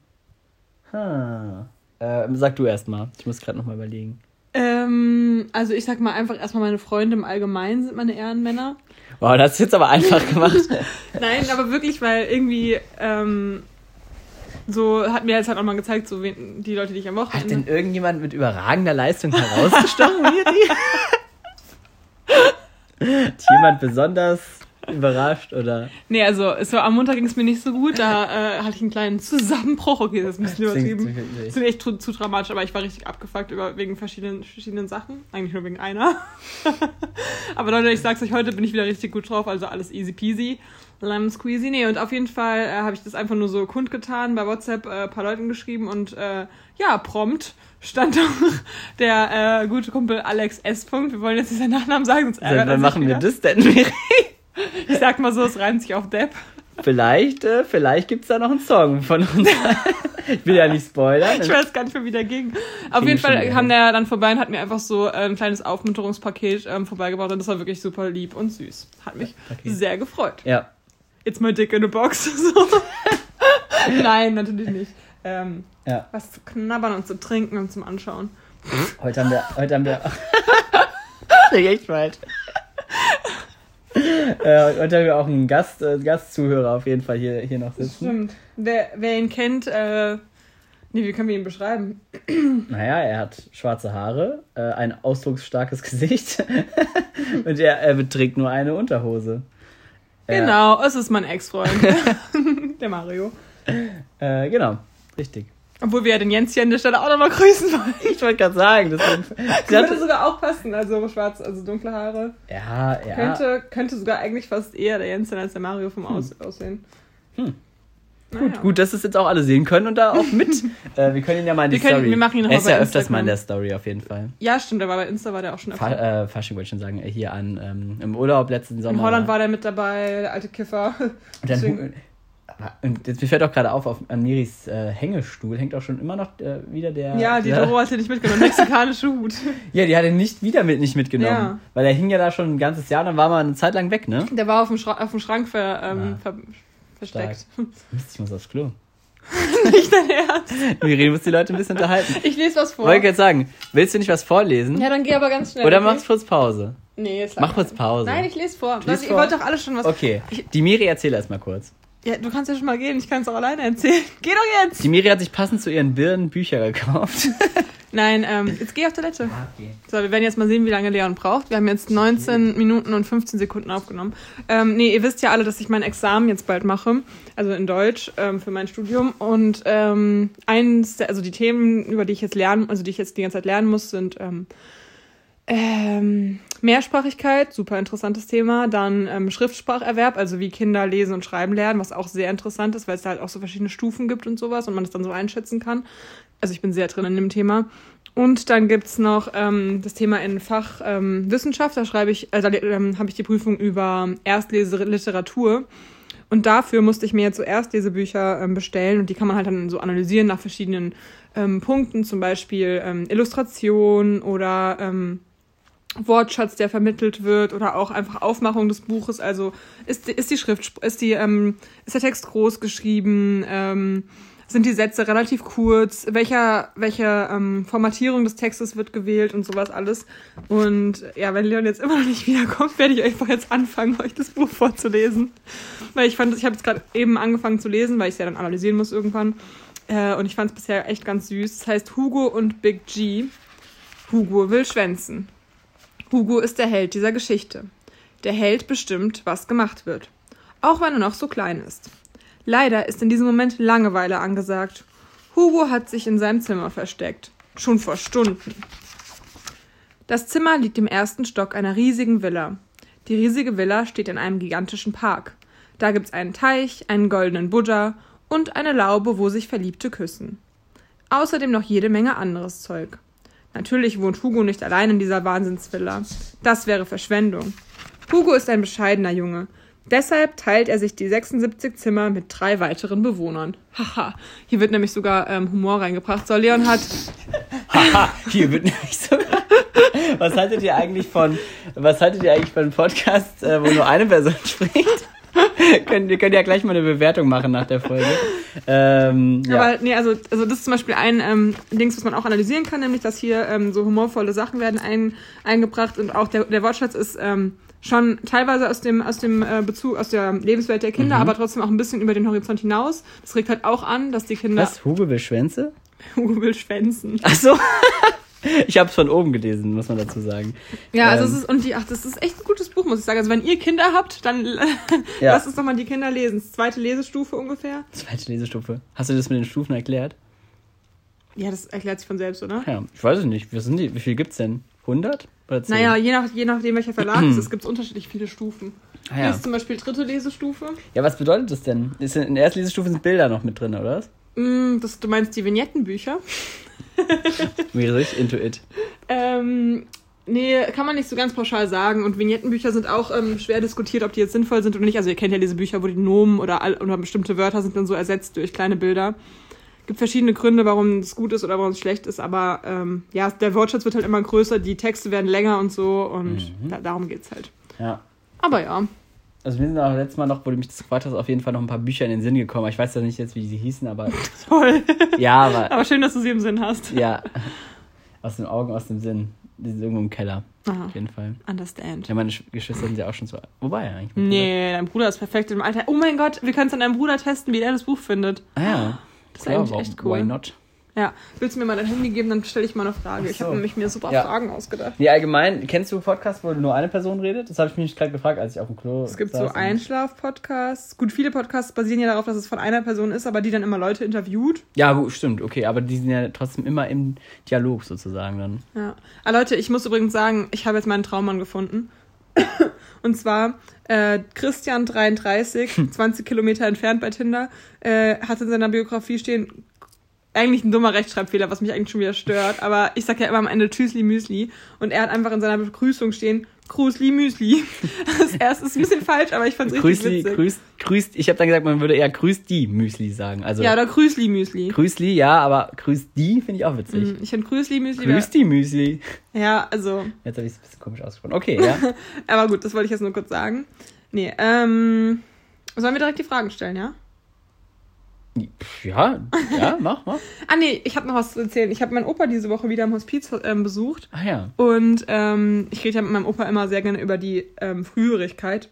Hm. Ähm, sag du erst mal. Ich muss gerade nochmal überlegen. Ähm, also ich sag mal einfach erstmal meine Freunde im Allgemeinen sind meine Ehrenmänner. Wow, das du jetzt aber einfach gemacht. Nein, aber wirklich, weil irgendwie ähm, so hat mir jetzt halt auch mal gezeigt, so wen, die Leute, die ich am Hat Wochenende. denn irgendjemand mit überragender Leistung herausgestochen, Miri? Hat jemand besonders überrascht oder? Nee, also es war, am Montag ging es mir nicht so gut, da äh, hatte ich einen kleinen Zusammenbruch. Okay, das ist ein bisschen übertrieben. Das ist echt zu, zu dramatisch, aber ich war richtig abgefuckt über, wegen verschiedenen, verschiedenen Sachen. Eigentlich nur wegen einer. aber Leute, ich sag's euch, heute bin ich wieder richtig gut drauf, also alles easy peasy. Lemon squeezy. Nee, und auf jeden Fall äh, habe ich das einfach nur so kundgetan, bei WhatsApp äh, ein paar Leuten geschrieben und äh, ja, prompt stand auch der äh, gute Kumpel Alex S. Punkt. Wir wollen jetzt nicht seinen Nachnamen sagen, sonst ärgert Seit er wann machen wir das denn, Miri? Ich sag mal so, es reimt sich auf Depp. Vielleicht, äh, vielleicht gibt's da noch einen Song von uns. ich will ja nicht spoilern. Ich weiß gar nicht mehr, wie der ging. Auf Ging jeden Fall kam der dann vorbei und hat mir einfach so äh, ein kleines Aufmunterungspaket ähm, vorbeigebracht und das war wirklich super lieb und süß. Hat mich Okay. sehr gefreut. Ja, It's my dick in a box. So. Nein, natürlich nicht. Ähm, ja. was zu knabbern und zu trinken und zum Anschauen. Heute haben wir, heute haben wir. Das ist echt falsch. Äh, heute haben wir auch einen Gast, äh, Gastzuhörer auf jeden Fall hier, hier noch sitzen. Stimmt. Wer, wer ihn kennt, äh, nee, wie können wir ihn beschreiben? Naja, er hat schwarze Haare, äh, ein ausdrucksstarkes Gesicht und er, er beträgt nur eine Unterhose. Er- Genau, es ist mein Ex-Freund. der Mario. Äh, genau, richtig. Obwohl wir ja den Jens hier an der Stelle auch nochmal grüßen wollen. Ich wollte gerade sagen, Würde hatte, sogar auch passen, also schwarz, also dunkle Haare. ja, ja. Könnte, könnte sogar eigentlich fast eher der Jens sein als der Mario vom Aus Aussehen. Hm. Naja. Gut, gut, dass es jetzt auch alle sehen können und da auch mit. äh, wir können ihn ja mal in die Wir können- Story. wir machen ihn noch er ist ja bei öfters mal in Instagram. der Story auf jeden Fall. Ja, stimmt, aber bei Insta war der auch schon Fa öfter. äh, Fasching wollte ich schon sagen, äh, hier an ähm, im Urlaub letzten Sommer. In Holland war der mit dabei, der alte Kiffer. Und, dann, und jetzt, mir fällt auch gerade auf, auf an Miris äh, Hängestuhl hängt auch schon immer noch äh, wieder der. ja, die Doro hat den nicht mitgenommen. Mexikanische Hut. Ja, die hat er nicht wieder mit nicht mitgenommen. Ja. Weil er hing ja da schon ein ganzes Jahr, dann war man eine Zeit lang weg, ne? Der war auf dem, Schra auf dem Schrank ver, ähm, Ah. ver versteckt. Mist, ich muss aufs Klo. nicht dein Ernst. Miri, muss die Leute ein bisschen unterhalten. Ich lese was vor. Wollte ich jetzt sagen, willst du nicht was vorlesen? Ja, dann geh aber ganz schnell. Oder okay? machst kurz Pause? Nee, jetzt Mach kurz Pause. Nein, ich lese vor. Ihr vor. wollt doch alle schon was. Okay, Ich- die Miri erzähl erst mal kurz. Ja, du kannst ja schon mal gehen. Ich kann es auch alleine erzählen. Geh doch jetzt. Die Miri hat sich passend zu ihren Birnen Bücher gekauft. Nein, ähm, jetzt geh auf Toilette. okay. So, wir werden jetzt mal sehen, wie lange Leon braucht. Wir haben jetzt 19 Minuten und 15 Sekunden aufgenommen. Ähm, nee, ihr wisst ja alle, dass ich mein Examen jetzt bald mache, also in Deutsch ähm, für mein Studium. Und ähm, eins, der, also die Themen, über die ich jetzt lernen, also die ich jetzt die ganze Zeit lernen muss, sind ähm, ähm, Mehrsprachigkeit, super interessantes Thema. Dann ähm, Schriftspracherwerb, also wie Kinder lesen und schreiben lernen, was auch sehr interessant ist, weil es da halt auch so verschiedene Stufen gibt und sowas und man das dann so einschätzen kann. Also ich bin sehr drin in dem Thema. Und dann gibt's noch ähm, das Thema in Fach ähm, Wissenschaft. Da schreibe ich, äh, da ähm, habe ich die Prüfung über Erstlese-Literatur. Und dafür musste ich mir jetzt so Erstlesebücher ähm, bestellen und die kann man halt dann so analysieren nach verschiedenen ähm, Punkten, zum Beispiel ähm, Illustration oder ähm, Wortschatz, der vermittelt wird oder auch einfach Aufmachung des Buches. Also ist, ist die Schrift, ist die, ähm, ist der Text groß geschrieben, ähm, sind die Sätze relativ kurz, welcher, welche ähm, Formatierung des Textes wird gewählt und sowas alles. Und ja, wenn Leon jetzt immer noch nicht wiederkommt, werde ich einfach jetzt anfangen, euch das Buch vorzulesen. Weil ich fand, ich habe es gerade eben angefangen zu lesen, weil ich es ja dann analysieren muss irgendwann. Äh, und ich fand es bisher echt ganz süß. Es heißt Hugo und Big G. Hugo will schwänzen. Hugo ist der Held dieser Geschichte. Der Held bestimmt, was gemacht wird. Auch wenn er noch so klein ist. Leider ist in diesem Moment Langeweile angesagt. Hugo hat sich in seinem Zimmer versteckt. Schon vor Stunden. Das Zimmer liegt im ersten Stock einer riesigen Villa. Die riesige Villa steht in einem gigantischen Park. Da gibt's einen Teich, einen goldenen Buddha und eine Laube, wo sich Verliebte küssen. Außerdem noch jede Menge anderes Zeug. Natürlich wohnt Hugo nicht allein in dieser Wahnsinnsvilla. Das wäre Verschwendung. Hugo ist ein bescheidener Junge. Deshalb teilt er sich die 76 Zimmer mit drei weiteren Bewohnern. Haha, hier wird nämlich sogar ähm, Humor reingebracht. So, Leon hat. Haha, hier wird nämlich sogar. Was haltet ihr eigentlich von, was haltet ihr eigentlich von einem Podcast, äh, wo nur eine Person spricht? könnt, ihr könnt ja gleich mal eine Bewertung machen nach der Folge. Ähm, ja. Aber nee, also, also das ist zum Beispiel ein ähm, Dings, was man auch analysieren kann, nämlich dass hier ähm, so humorvolle Sachen werden ein, eingebracht und auch der, der Wortschatz ist ähm, schon teilweise aus dem, aus dem äh, Bezug, aus der Lebenswelt der Kinder, Mhm. aber trotzdem auch ein bisschen über den Horizont hinaus. Das regt halt auch an, dass die Kinder Was? Hugo will Schwänze? Hugo will schwänzen. Ach so. Ich habe es von oben gelesen, muss man dazu sagen. Ja, also Ähm. es ist, und die, ach, das ist echt ein gutes Buch, muss ich sagen. Also wenn ihr Kinder habt, dann Ja. lasst uns doch mal die Kinder lesen. Zweite Lesestufe ungefähr. Zweite Lesestufe. Hast du das mit den Stufen erklärt? Ja, das erklärt sich von selbst, oder? Ja, ich weiß es nicht. Was sind die? Wie viel gibt's denn? 100 oder 10? Naja, je, nach, je nachdem, welcher Verlag es ist, gibt es unterschiedlich viele Stufen. Ah, Hier ja. ist zum Beispiel dritte Lesestufe. ja, was bedeutet das denn? Ist in der ersten Lesestufe sind Bilder noch mit drin, oder was? Mm, das, du meinst die Vignettenbücher? Wie richtig into it. Ähm, nee, kann man nicht so ganz pauschal sagen. Und Vignettenbücher sind auch ähm, schwer diskutiert, ob die jetzt sinnvoll sind oder nicht. Also ihr kennt ja diese Bücher, wo die Nomen oder, all, oder bestimmte Wörter sind dann so ersetzt durch kleine Bilder. gibt verschiedene Gründe, warum es gut ist oder warum es schlecht ist, aber ähm, ja, der Wortschatz wird halt immer größer, die Texte werden länger und so und da, darum geht's halt. Ja. Aber ja. Also mir sind auch letztes Mal noch, wo du mich das gefragt hast, auf jeden Fall noch ein paar Bücher in den Sinn gekommen. Ich weiß ja nicht jetzt, wie sie hießen, aber Toll. ja, aber Aber schön, dass du sie im Sinn hast. ja. Aus den Augen, aus dem Sinn. Die sind irgendwo im Keller, Aha. auf jeden Fall. Understand. Ja, meine Sch- Geschwister sind ja auch schon so. Wobei ja eigentlich. Nee, dein Bruder ist perfekt im Alter. Oh mein Gott, wir können es an deinem Bruder testen, wie der das Buch findet. Ah ja. Das ist eigentlich echt cool. Why not? Ja, willst du mir mal dein Handy geben, dann stelle ich mal eine Frage. Ich so. habe nämlich mir super Ja. Fragen ausgedacht. Nee, allgemein, kennst du Podcasts, wo nur eine Person redet? Das habe ich mich gerade gefragt, als ich auf dem Klo Es gibt so Einschlaf-Podcasts. Gut, viele Podcasts basieren ja darauf, dass es von einer Person ist, aber die dann immer Leute interviewt. Ja, gut, stimmt, okay, aber die sind ja trotzdem immer im Dialog sozusagen dann. Ja. Ah, Leute, ich muss übrigens sagen, ich habe jetzt meinen Traummann gefunden. Und zwar äh, Christian33, 20 Kilometer entfernt bei Tinder, äh, hat in seiner Biografie stehen, eigentlich ein dummer Rechtschreibfehler, was mich eigentlich schon wieder stört, aber ich sag ja immer am Ende Tschüssli Müsli und er hat einfach in seiner Begrüßung stehen Grüßli Müsli. Das erste ist ein bisschen falsch, aber ich fand's richtig Grüßli, witzig. grüßt, grüßt, ich habe dann gesagt, man würde eher grüßt die Müsli sagen. Also ja, oder Grüßli Müsli. Grüßli, ja, aber grüßt die finde ich auch witzig. Mm, Ich finde Grüßli Müsli. Grüßt die Müsli. Ja, also Jetzt habe ich es ein bisschen komisch ausgesprochen. Okay, ja. Aber gut, das wollte ich jetzt nur kurz sagen. Nee, ähm. Sollen wir direkt die Fragen stellen, ja? Ja, ja, mach, mach. Ah, nee, ich habe noch was zu erzählen. Ich habe meinen Opa diese Woche wieder im Hospiz ähm, besucht. Ah ja. Und ähm, ich rede ja mit meinem Opa immer sehr gerne über die ähm, Früherigkeit.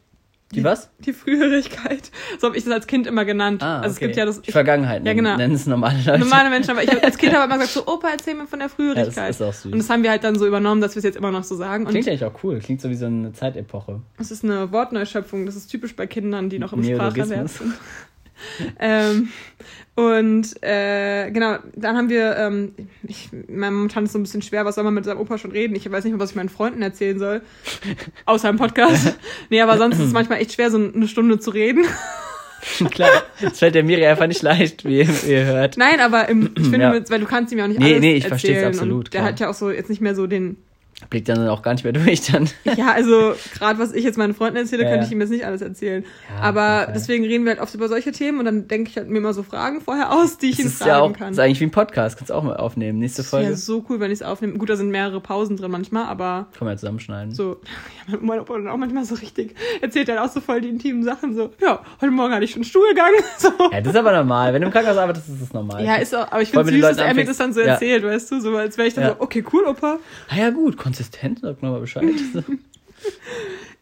Die was? Die Früherigkeit. So habe ich das als Kind immer genannt. Ah, also es okay. gibt ja das. Die Vergangenheit. Ja, genau. Nennen es normale Leute. normale Menschen, aber ich hab, als Kind habe ich immer gesagt, so, Opa, erzähl mir von der ja, Früherigkeit. das ist auch süß. und das haben wir halt dann so übernommen, dass wir es jetzt immer noch so sagen. Und Klingt eigentlich auch cool. Klingt so wie so eine Zeitepoche. Das ist eine Wortneuschöpfung. Das ist typisch bei Kindern, die noch im. Spracherwerb sind. ähm, und äh, genau, dann haben wir, ähm, ich, mein momentan ist so ein bisschen schwer, was soll man mit seinem Opa schon reden? Ich weiß nicht mehr, was ich meinen Freunden erzählen soll. Außer im Podcast. nee, aber sonst ist es manchmal echt schwer, so eine Stunde zu reden. Klar, das fällt der Miri einfach nicht leicht, wie ihr, wie ihr hört. Nein, aber im, ich finde, Ja. weil du kannst ihm ja auch nicht Nee, alles nee, ich versteh's erzählen. absolut, der klar. hat ja auch so jetzt nicht mehr so den Blickt dann auch gar nicht mehr durch dann. Ja, also gerade was ich jetzt meinen Freunden erzähle, Ja, könnte ich ihm jetzt nicht alles erzählen. Ja, Aber okay. deswegen reden wir halt oft über solche Themen und dann denke ich halt mir immer so Fragen vorher aus, die ich Das ihn ist fragen ja auch kann. ist eigentlich wie ein Podcast, kannst du auch mal aufnehmen. Nächste Folge Ja, so cool, wenn ich es aufnehme. Gut, da sind mehrere Pausen drin manchmal, aber kann man ja zusammenschneiden. so, ja, mein Opa dann auch manchmal so richtig, erzählt dann auch so voll die intimen Sachen, so, ja, heute Morgen hatte ich schon Stuhl gegangen, so. Ja, das ist aber normal. Wenn du im Krankenhaus arbeitest, ist das normal. Ja, ist auch, aber ich finde wenn süß, dass er mir das dann so erzählt, weißt du, so als wäre ich dann so, okay, cool, Opa. Ah ja, gut, konsistent, sag mal Bescheid.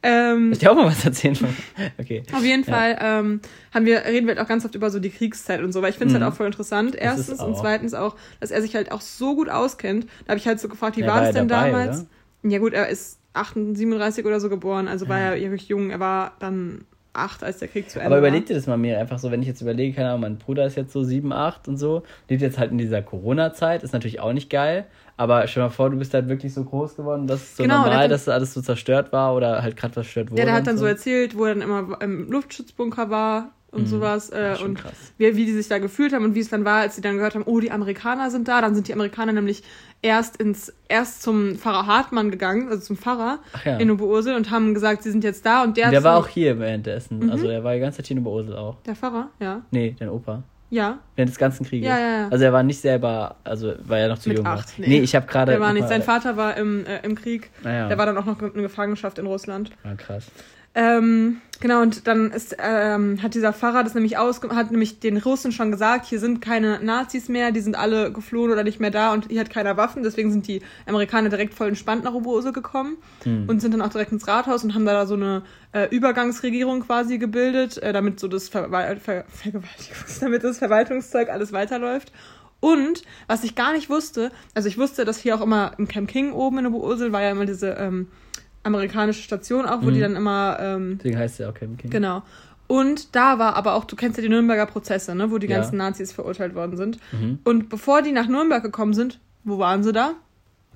Ähm, ich dir auch mal was erzählen? von- Okay. Auf jeden Ja. Fall ähm, haben wir, reden wir halt auch ganz oft über so die Kriegszeit und so, weil ich finde es Mhm. halt auch voll interessant. Erstens und zweitens auch, dass er sich halt auch so gut auskennt. Da habe ich halt so gefragt, wie Er war das ja denn dabei, damals? Ja gut, er ist 38, 37 oder so geboren, also war er wirklich jung. Er war dann acht, als der Krieg zu Ende Aber überleg dir das mal mir einfach so, wenn ich jetzt überlege, keine Ahnung, mein Bruder ist jetzt so 7, 8 und so, lebt jetzt halt in dieser Corona-Zeit, ist natürlich auch nicht geil, aber stell dir mal vor, du bist halt wirklich so groß geworden, dass es so Genau, normal, dass alles so zerstört war oder halt gerade zerstört wurde. Ja, der hat dann so erzählt, wo er dann immer im Luftschutzbunker war und sowas. Äh, und krass. wie, wie die sich da gefühlt haben und wie es dann war, als sie dann gehört haben, oh, die Amerikaner sind da. Dann sind die Amerikaner nämlich erst ins erst zum Pfarrer Hartmann gegangen, also zum Pfarrer ja. in Oberursel und haben gesagt, sie sind jetzt da und der, Der war auch hier währenddessen, Mhm. also der war die ganze Zeit hier in Oberursel auch. der Pfarrer, ja. Nee, dein Opa. Ja, Während des ganzen Krieges. Ja, ja, ja. Also er war nicht selber, also war ja noch zu Mit jung. acht, nee. nee. ich habe gerade. der war nicht. Sein Vater war im, äh, im Krieg. Naja. Der war dann auch noch in Gefangenschaft in Russland. Ah, krass. Ähm, genau, und dann ist, ähm, hat dieser Pfarrer das nämlich ausge hat nämlich den Russen schon gesagt, hier sind keine Nazis mehr, die sind alle geflohen oder nicht mehr da und hier hat keiner Waffen, deswegen sind die Amerikaner direkt voll entspannt nach Oberursel gekommen Hm. und sind dann auch direkt ins Rathaus und haben da so eine äh, Übergangsregierung quasi gebildet, äh, damit so das Ver Ver Vergewaltigungs damit das Verwaltungszeug alles weiterläuft. Und was ich gar nicht wusste, also ich wusste, dass hier auch immer im Camp King oben in Oberursel war ja immer diese ähm, amerikanische Station auch, wo Mhm. die dann immer ähm, Deswegen heißt er auch Kevin King. Genau. Und da war aber auch, du kennst ja die Nürnberger Prozesse, ne, wo die Ja. ganzen Nazis verurteilt worden sind. Mhm. Und bevor die nach Nürnberg gekommen sind, wo waren sie da?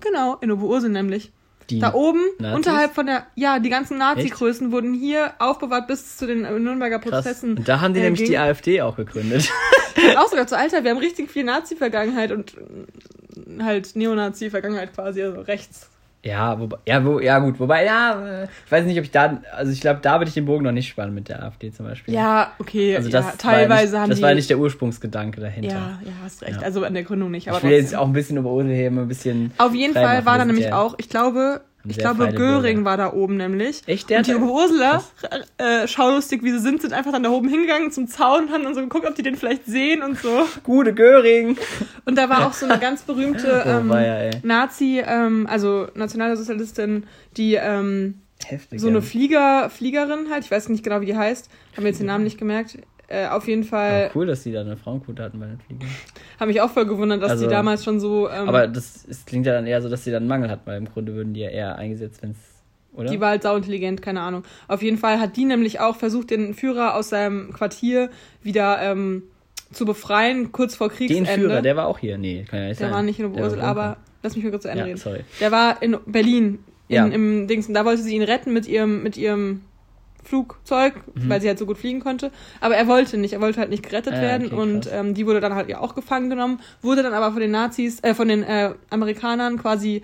Genau, in Oberursel nämlich. Die Da oben, Nazis? unterhalb von der, ja, die ganzen Nazi-Größen wurden hier aufbewahrt bis zu den Nürnberger Krass. Prozessen. Und da haben die äh, nämlich die. AfD auch gegründet. auch sogar zu Alter, wir haben richtig viel Nazi-Vergangenheit und äh, halt Neonazi-Vergangenheit quasi, also rechts. Ja, wobei, ja, wo, ja, gut. Wobei, ja, ich weiß nicht, ob ich da, also ich glaube, da würde ich den Bogen noch nicht spannen mit der AfD zum Beispiel. Ja, okay, also das ja, war teilweise nicht, haben Das die. war nicht der Ursprungsgedanke dahinter. ja, ja, hast recht. Ja. Also an der Gründung nicht, aber ich will jetzt trotzdem. auch ein bisschen über Ursel heben, ein bisschen. Auf jeden Fall war da nämlich auch, ich glaube, ich glaube, Göring Bürger. war da oben nämlich. Echt, der Und die hat- Oberurseler, äh, schaulustig wie sie sind, sind einfach dann da oben hingegangen zum Zaun, haben dann so geguckt, ob die den vielleicht sehen und so. Gute Göring. Und da war auch so eine ganz berühmte Oh, ähm, weia, ey. Nazi, ähm, also Nationalsozialistin, die ähm, Heftig. so eine. Flieger, Fliegerin halt, ich weiß nicht genau, wie die heißt, haben mir jetzt den Namen nicht gemerkt. Äh, auf jeden Fall Aber cool, dass die da eine Frauenquote hatten bei den Fliegern. habe mich auch voll gewundert, dass Also- die damals schon so. Ähm, Aber das ist, klingt ja dann eher so, dass sie dann einen Mangel hat, weil im Grunde würden die ja eher eingesetzt, wenn es. Oder? Die war halt sauintelligent, keine Ahnung. Auf jeden Fall hat die nämlich auch versucht, den Führer aus seinem Quartier wieder ähm, zu befreien, kurz vor den Kriegsende. Führer, der war auch hier. Nee, kann ja nicht Der sein. war nicht in Der Oberursel, aber lass mich mal kurz zu Ende Ja, reden. sorry. Der war in Berlin, in, Ja. im Dings, und da wollte sie ihn retten mit ihrem, mit ihrem Flugzeug, Mhm. weil sie halt so gut fliegen konnte. Aber er wollte nicht, er wollte halt nicht gerettet Ah, werden okay, und ähm, die wurde dann halt ja auch gefangen genommen, wurde dann aber von den Nazis, äh, von den äh, Amerikanern quasi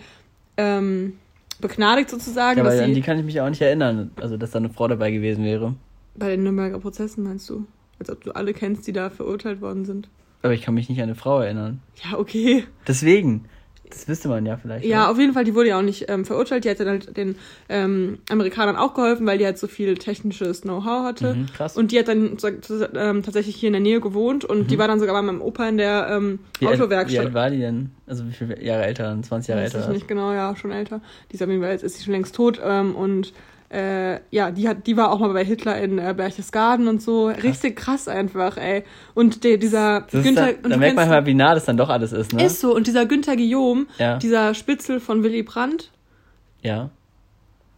ähm, begnadigt sozusagen, Ja, aber an sie die kann ich mich auch nicht erinnern, also dass da eine Frau dabei gewesen wäre. bei den Nürnberger Prozessen meinst du? Als ob du alle kennst, die da verurteilt worden sind. Aber ich kann mich nicht an eine Frau erinnern. Ja, okay. Deswegen. Das wüsste man ja vielleicht. Ja, oder? auf jeden Fall, die wurde ja auch nicht ähm, verurteilt. Die hat dann halt den ähm, Amerikanern auch geholfen, weil die halt so viel technisches Know-how hatte. Mhm, krass. Und die hat dann so, ähm, tatsächlich hier in der Nähe gewohnt und die war dann sogar bei meinem Opa in der ähm, wie, alt, wie Autowerkstatt. alt war die denn? Also wie viele Jahre älter? dann? 20 Jahre Weiß älter? ich nicht genau, ja, schon älter. Die ist auf jeden Fall, jetzt ist sie schon längst tot. Ähm, und äh, ja, die hat, die war auch mal bei Hitler in äh, Berchtesgaden und so. Richtig krass einfach, ey. Und der, dieser Das Günther, da du merkt man mal, wie nah das dann doch alles ist, ne? Ist so. Und dieser Günther Guillaume, Ja. dieser Spitzel von Willy Brandt, Ja.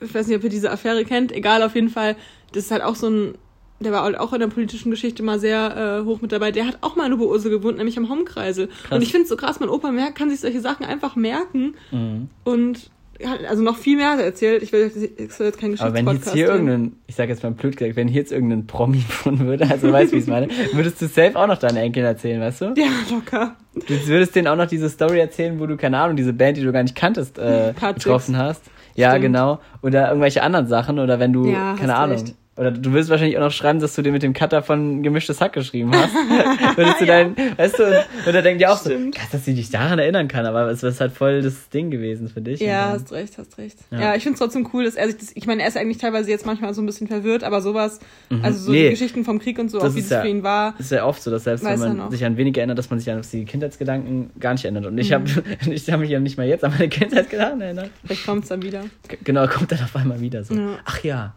ich weiß nicht, ob ihr diese Affäre kennt, egal, auf jeden Fall, das ist halt auch so ein, der war halt auch in der politischen Geschichte mal sehr äh, hoch mit dabei. Der hat auch mal in Oberursel gewohnt, nämlich am Homkreisel. Krass. Und ich finde es so krass, mein Opa merkt, kann sich solche Sachen einfach merken Mhm. und also noch viel mehr erzählt. Ich will, ich soll jetzt kein Aber wenn jetzt Geschichtspodcast hier werden. irgendein, ich sag jetzt mal blöd gesagt, wenn hier jetzt irgendein Promi von würde, also weißt du, wie ich es meine, würdest du safe auch noch deinen Enkeln erzählen, weißt du? Ja, locker. Du würdest denen auch noch diese Story erzählen, wo du, keine Ahnung, diese Band, die du gar nicht kanntest, äh, getroffen hast. Ja, Stimmt. genau. Oder irgendwelche anderen Sachen. Oder wenn du, Ja, keine Ahnung. recht. Oder du willst wahrscheinlich auch noch schreiben, dass du dir mit dem Cutter von Gemischtes Hack geschrieben hast. Würdest du dein, weißt du, und, und da denkt ihr auch Stimmt. so, krass, dass sie dich daran erinnern kann, aber es ist halt voll das Ding gewesen für dich. Ja, Und hast recht, hast recht. Ja. Ja, ich finde es trotzdem cool, dass er sich das, ich meine, er ist eigentlich teilweise jetzt manchmal so ein bisschen verwirrt, aber sowas, also so Nee. die Geschichten vom Krieg und so, Das auch wie das ja- für ihn war. Es ist ja oft so, dass selbst er wenn man sich an wenig erinnert, dass man sich an die Kindheitsgedanken gar nicht erinnert. Und ich Mhm. habe ich hab mich ja nicht mal jetzt an meine Kindheitsgedanken erinnert. Vielleicht kommt es dann wieder. Genau, kommt dann auf einmal wieder so. Ja. Ach ja.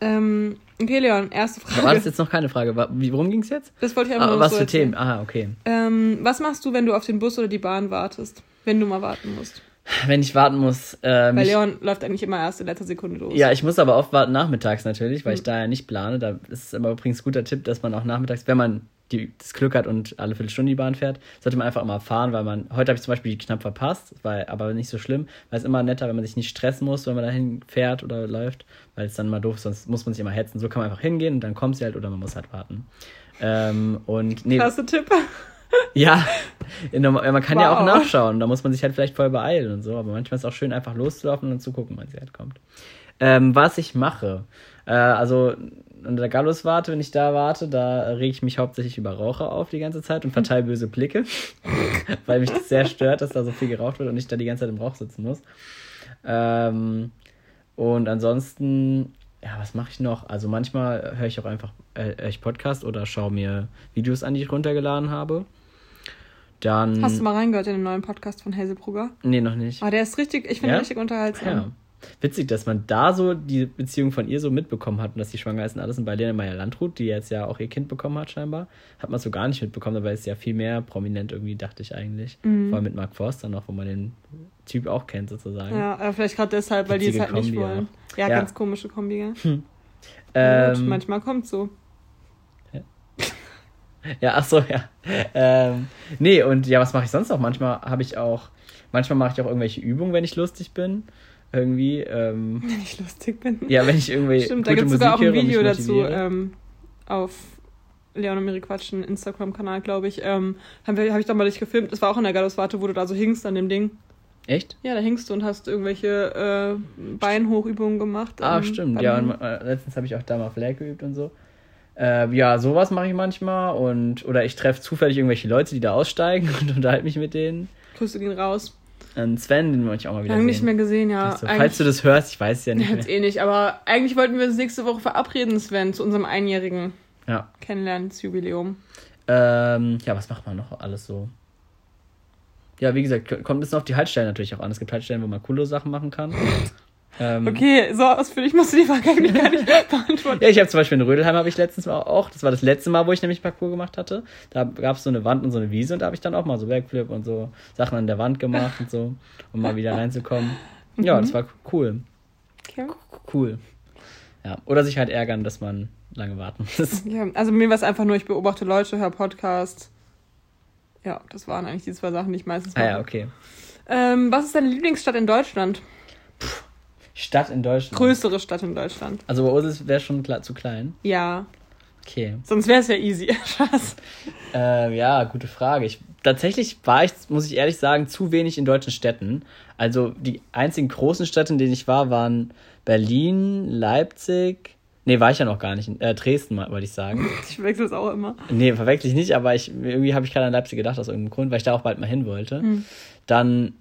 Ähm, okay, Leon, erste Frage. War das jetzt noch keine Frage? Worum ging's jetzt? Das wollte ich einfach Ah, nur was so für. Themen? Ah, okay. Ähm, was machst du, wenn du auf den Bus oder die Bahn wartest? Wenn du mal warten musst. Wenn ich warten muss, äh, Weil Leon läuft eigentlich immer erst in letzter Sekunde los. ja, ich muss aber oft warten nachmittags natürlich, weil ich Mhm. da ja nicht plane. Da ist es aber übrigens ein guter Tipp, dass man auch nachmittags, wenn man die, das Glück hat und alle Viertelstunde die Bahn fährt, sollte man einfach immer fahren, weil man, heute habe ich zum Beispiel die knapp verpasst, war aber nicht so schlimm, weil es immer netter, wenn man sich nicht stressen muss, wenn man dahin fährt oder läuft, weil es dann mal doof ist, sonst muss man sich immer hetzen. So kann man einfach hingehen und dann kommt sie halt oder man muss halt warten. Ähm, und nee, Klasse Tipp. Ja, man kann ja auch Wow. nachschauen. Da muss man sich halt vielleicht voll beeilen und so. Aber manchmal ist es auch schön, einfach loszulaufen und zu gucken, wann sie halt kommt. Ähm, was ich mache. Äh, also an der Gallus warte, wenn ich da warte, da rege ich mich hauptsächlich über Raucher auf die ganze Zeit und verteile böse Blicke. weil mich das sehr stört, dass da so viel geraucht wird und ich da die ganze Zeit im Rauch sitzen muss. Ähm, und ansonsten, ja, was mache ich noch? Also manchmal höre ich auch einfach äh, ich Podcast oder schaue mir Videos an, die ich runtergeladen habe. Dann. Hast du mal reingehört in den neuen Podcast von Hazelbrugger? Nee, noch nicht. Ah, der ist richtig, ich finde Ja? richtig unterhaltsam. Ja. Witzig, dass man da so die Beziehung von ihr so mitbekommen hat und dass sie schwanger ist und alles. Und bei Lena Meyer-Landrut, die jetzt ja auch ihr Kind bekommen hat, scheinbar, hat man so gar nicht mitbekommen. Dabei ist ja viel mehr prominent irgendwie, dachte ich eigentlich. Mhm. Vor allem mit Mark Forster noch, wo man den Typ auch kennt, sozusagen. Ja, aber vielleicht gerade deshalb, weil die es halt nicht Kombi wollen. Ja, Ja. ganz komische Kombi, gell? Gut, Ähm, manchmal kommt so. Ja, ach so, ja. Ähm, nee, und ja, was mache ich sonst noch? Manchmal habe ich auch, manchmal mache ich auch irgendwelche Übungen, wenn ich lustig bin. Irgendwie, ähm, Wenn ich lustig bin. ja, wenn ich irgendwie Stimmt, da gute gibt es sogar auch ein Video dazu ähm, auf Leon und Miri Quatschen Instagram-Kanal, glaube ich. Ähm, Habe hab ich da mal dich gefilmt. Das war auch in der Gallus-Warte, wo du da so hingst an dem Ding. Echt? Ja, da hingst du und hast irgendwelche äh, Beinhochübungen gemacht. Ah, ähm, stimmt. Ja, und, äh, letztens habe ich auch da mal Flag geübt und so. Äh, ja, sowas mache ich manchmal und oder ich treffe zufällig irgendwelche Leute, die da aussteigen und unterhalte mich mit denen. Grüße gehen raus. Und Sven, den wollte ich auch mal wieder Lange nicht mehr gesehen, ja. Ach so, falls du das hörst, ich weiß es ja nicht Jetzt mehr. eh nicht, aber eigentlich wollten wir uns nächste Woche verabreden, Sven, zu unserem einjährigen Ja. Kennenlernensjubiläum. Ähm, ja, was macht man noch alles so? Ja, wie gesagt, kommt ein bisschen auf die Haltestellen natürlich auch an. Es gibt Haltestellen, wo man coole Sachen machen kann. ähm, Okay, so ausführlich musst du die Frage eigentlich gar nicht beantworten. Ja, ich habe zum Beispiel in Rödelheim habe ich letztens mal auch, das war das letzte Mal, wo ich nämlich Parcours gemacht hatte. Da gab es so eine Wand und so eine Wiese und da habe ich dann auch mal so Backflip und so Sachen an der Wand gemacht und so, um mal wieder reinzukommen. Ja, das war cool. Okay. Cool. Ja. Oder sich halt ärgern, dass man lange warten muss. Ja, also mir war es einfach nur, ich beobachte Leute, höre Podcast. Ja, das waren eigentlich die zwei Sachen, die ich meistens ah mache. ja, okay. ähm, was ist deine Lieblingsstadt in Deutschland? Stadt in Deutschland. Größere Stadt in Deutschland. Also bei uns wäre schon klar, zu klein. Ja, Okay. sonst wäre es ja easy. Spaß. Äh, ja, gute Frage. Ich, tatsächlich war ich, muss ich ehrlich sagen, zu wenig in deutschen Städten. Also die einzigen großen Städte, in denen ich war, waren Berlin, Leipzig. Nee, war ich ja noch gar nicht. Äh, Dresden, mal- wollte ich sagen. Ich wechsle es auch immer. Nee, verwechsel ich nicht, aber ich, irgendwie habe ich gerade an Leipzig gedacht, aus irgendeinem Grund, weil ich da auch bald mal hin wollte. Hm. Dann,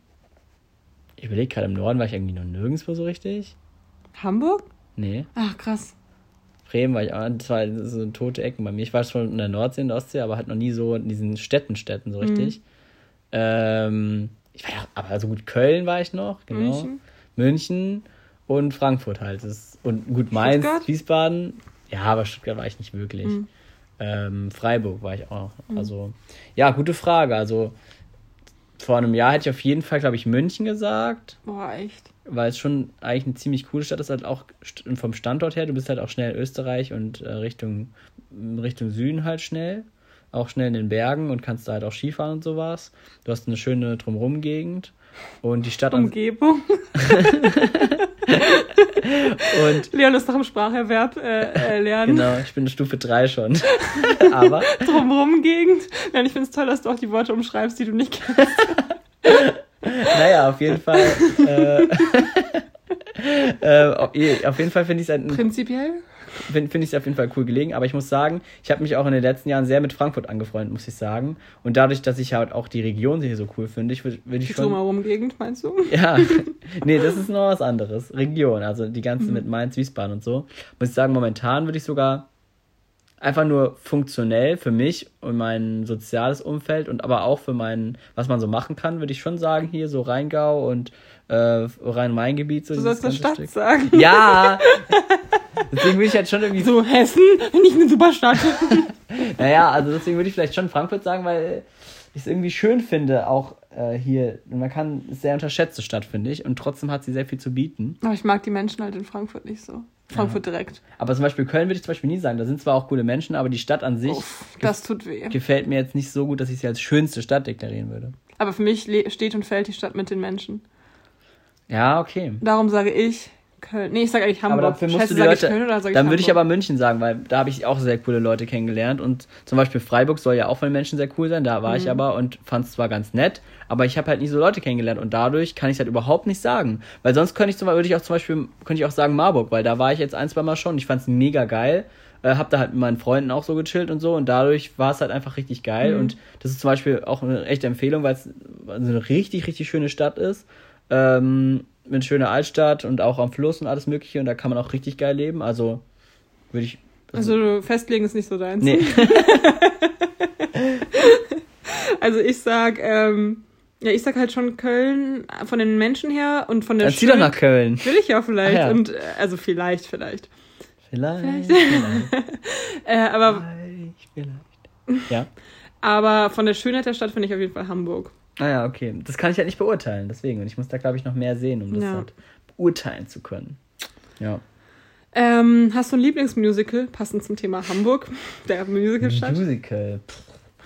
ich überlege gerade, im Norden war ich irgendwie noch nirgendwo so richtig. Hamburg? Nee. Ach, krass. Bremen war ich auch, das war so tote Ecken bei mir. Ich war schon in der Nordsee, in der Ostsee, aber halt noch nie so in diesen Städten, Städten so richtig. Ähm, ich war ja, aber so gut Köln war ich noch, genau. München? München und Frankfurt halt. Das, und gut Mainz, Stuttgart? Wiesbaden. Ja, aber Stuttgart war ich nicht wirklich. Mhm. Ähm, Freiburg war ich auch noch. Also, ja, gute Frage. Also, vor einem Jahr hätte ich auf jeden Fall, glaube ich, München gesagt Boah, echt. weil es schon eigentlich eine ziemlich coole Stadt ist, halt auch vom Standort her. Du bist halt auch schnell in Österreich und äh, Richtung, Richtung Süden halt schnell. Auch schnell in den Bergen und kannst da halt auch Skifahren und sowas. Du hast eine schöne Drumrum-Gegend. Und die Stadt Umgebung. und Leon ist noch im Spracherwerb äh, äh, lernen. genau, ich bin in Stufe 3 schon. Aber Drumherum Gegend. Und ich finde es toll, dass du auch die Worte umschreibst, die du nicht kennst. naja, auf jeden Fall. Äh, äh, auf jeden Fall finde ich es ein, Prinzipiell. Finde find ich es auf jeden Fall cool gelegen, aber ich muss sagen, ich habe mich auch in den letzten Jahren sehr mit Frankfurt angefreundet, muss ich sagen. Und dadurch, dass ich halt auch die Region hier so cool finde, ich würde würd ich Die schon. Drumherum Gegend, meinst du? Ja, nee, das ist noch was anderes. Region, also die ganze Mhm. mit Mainz, Wiesbaden und so. Muss ich sagen, momentan würde ich sogar einfach nur funktionell für mich und mein soziales Umfeld und aber auch für mein, was man so machen kann, würde ich schon sagen, hier so Rheingau und äh, Rhein-Main-Gebiet. So Du sollst eine Stadt Stück. sagen. Ja! Deswegen würde ich halt schon irgendwie So, Hessen, nicht eine super Stadt. Naja, also deswegen würde ich vielleicht schon Frankfurt sagen, weil ich es irgendwie schön finde, auch äh, hier. Man kann, ist sehr unterschätzte Stadt, finde ich. Und trotzdem hat sie sehr viel zu bieten. Aber ich mag die Menschen halt in Frankfurt nicht so. Frankfurt direkt. Aber zum Beispiel Köln würde ich zum Beispiel nie sagen. Da sind zwar auch coole Menschen, aber die Stadt an sich Uff, das tut weh. gefällt mir jetzt nicht so gut, dass ich sie als schönste Stadt deklarieren würde. Aber für mich steht und fällt die Stadt mit den Menschen. Ja, okay. Darum sage ich Köln. Nee, ich sage eigentlich Aber Hamburg. dafür musst Scheiße, du die Leute. Köln oder sage ich Dann würde ich aber München sagen, weil da habe ich auch sehr coole Leute kennengelernt. Und zum Beispiel Freiburg soll ja auch von den Menschen sehr cool sein. Da war Mhm. ich aber und fand es zwar ganz nett, aber ich habe halt nie so Leute kennengelernt und dadurch kann ich halt überhaupt nicht sagen. Weil sonst könnte ich zum Beispiel, würde ich auch zum Beispiel, könnte ich auch sagen Marburg, weil da war ich jetzt ein, zwei Mal schon. Ich fand es mega geil. Äh, hab da halt mit meinen Freunden auch so gechillt und so und dadurch war es halt einfach richtig geil. Mhm. Und das ist zum Beispiel auch eine echte Empfehlung, weil es eine richtig, richtig schöne Stadt ist. Ähm, mit einer schönen Altstadt und auch am Fluss und alles Mögliche und da kann man auch richtig geil leben. Also würde ich. Also festlegen ist nicht so deins. Nee. Also ich sag, ähm, ja, ich sag halt schon Köln von den Menschen her und von der Dann zieh doch nach Köln. Will ich ja vielleicht. Ach ja. Und äh, also vielleicht, vielleicht. Vielleicht. Vielleicht. Vielleicht. Äh, aber, vielleicht, vielleicht. Ja. aber von der Schönheit der Stadt finde ich auf jeden Fall Hamburg. Ah ja, okay. Das kann ich halt nicht beurteilen, deswegen. Und ich muss da, glaube ich, noch mehr sehen, um das Ja. halt beurteilen zu können. Ja. Ähm, hast du ein Lieblingsmusical, passend zum Thema Hamburg, der Musicalstadt? Musical.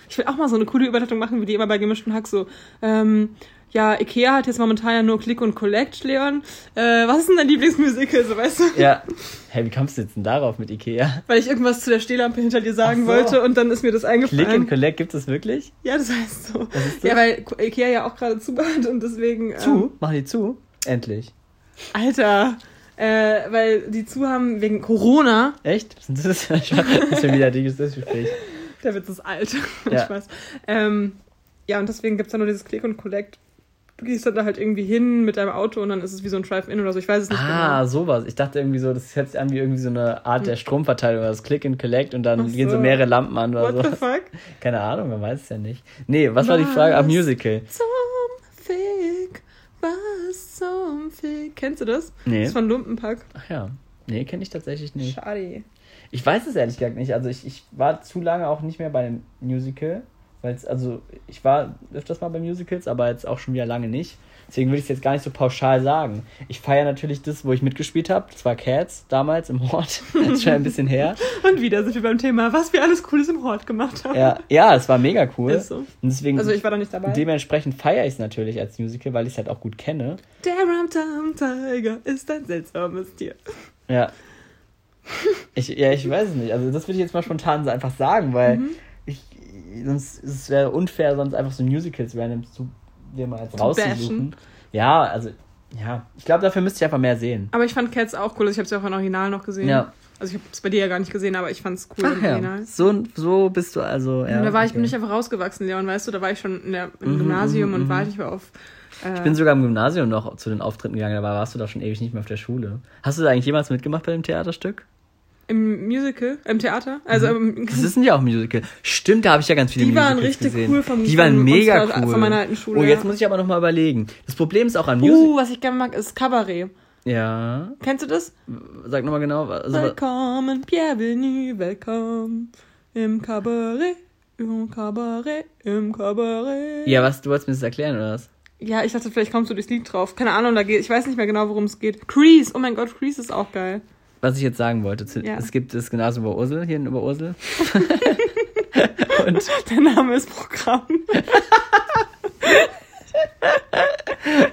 Ich will auch mal so eine coole Überleitung machen, wie die immer bei gemischten Hack so. Ähm, ja, Ikea hat jetzt momentan ja nur Click und Collect, Leon. Äh, was ist denn dein Lieblingsmusical, so weißt du? Ja. Hey, wie kommst du jetzt denn darauf mit Ikea? Weil ich irgendwas zu der Stehlampe hinter dir sagen so. wollte und dann ist mir das eingefallen. Click and Collect gibt es wirklich? Ja, das heißt so. Ist das? Ja, weil Ikea ja auch gerade zu hat und deswegen. Ähm, Zu? Machen die zu? Endlich. Alter. Äh, weil die zu haben wegen Corona. Echt? Das ist, schon wieder ein dickes Gespräch. Der Witz ist alt. Ja. Spaß. Ähm, ja, und deswegen gibt's da nur dieses Click und Collect. Du gehst dann da halt irgendwie hin mit deinem Auto und dann ist es wie so ein Drive-In oder so. Ich weiß es nicht Ah, genau. sowas. Ich dachte irgendwie so, das hört sich an wie irgendwie so eine Art der Stromverteilung, das Click and Collect und dann Hm. Ach gehen so so. mehrere Lampen an oder What so. the fuck? Keine Ahnung, man weiß es ja nicht. Nee, was war die Frage? Ah, Was? Musical. Zum Fick. Was zum Fick. Kennst du das? Nee. Das ist von Lumpenpack. Ach ja. Nee, kenne ich tatsächlich nicht. Schade. Ich weiß es ehrlich gesagt nicht. Also ich, ich war zu lange auch nicht mehr bei einem Musical. Weil es, also ich war öfters mal bei Musicals, aber jetzt auch schon wieder lange nicht. Deswegen würde ich es jetzt gar nicht so pauschal sagen. Ich feiere natürlich das, wo ich mitgespielt habe. Das war Cats damals im Hort. Das ist schon ein bisschen her. Und wieder sind wir beim Thema, was wir alles Cooles im Hort gemacht haben. Ja, ja, es war mega cool. Ist so. Und deswegen, Also ich war da nicht dabei. dementsprechend feiere ich es natürlich als Musical, weil ich es halt auch gut kenne. Der Ramtam Tiger ist ein seltsames Tier. Ja. Ich, ja, ich weiß es nicht. Also das würde ich jetzt mal spontan so einfach sagen, weil Mhm. Sonst es wäre unfair, sonst einfach so Musicals random zu dir mal rauszusuchen. Ja, also ja, ich glaube, dafür müsste ich einfach mehr sehen. Aber ich fand Cats auch cool. Also ich habe sie auch im Original noch gesehen. Ja. Also ich habe es bei dir ja gar nicht gesehen, aber ich fand es cool im Ach ja, Original. so, so bist du also. Ja, und da war ich okay. bin ich einfach rausgewachsen, Leon, weißt du, da war ich schon in der, im Mhm, Gymnasium mhm, und mhm. war ich war auf. Äh, Ich bin sogar im Gymnasium noch zu den Auftritten gegangen, da warst du doch schon ewig nicht mehr auf der Schule. Hast du da eigentlich jemals mitgemacht bei dem Theaterstück? Im Musical, im Theater. Also im, Das ist ja auch ein Musical. Stimmt, da habe ich ja ganz viele Die waren Musicals richtig gesehen. cool vom- Die waren von mega unserer- cool. von meiner alten Schule, Oh, jetzt muss ich aber noch mal überlegen. Das Problem ist auch an Musicals. uh, was ich gerne mag, ist Cabaret. Ja. Kennst du das? Sag nochmal genau. Also, Willkommen, bienvenue, willkommen im Cabaret, im Cabaret, im Cabaret. ja, was, du wolltest mir das erklären, oder was? Ja, ich dachte, vielleicht kommst du durchs Lied drauf. Keine Ahnung, da geht, ich weiß nicht mehr genau, worum es geht. Crease, oh mein Gott, Crease ist auch geil. Was ich jetzt sagen wollte. Ja. Es gibt das Gymnasium Oberursel, hier in Oberursel. Und Der Name ist Programm.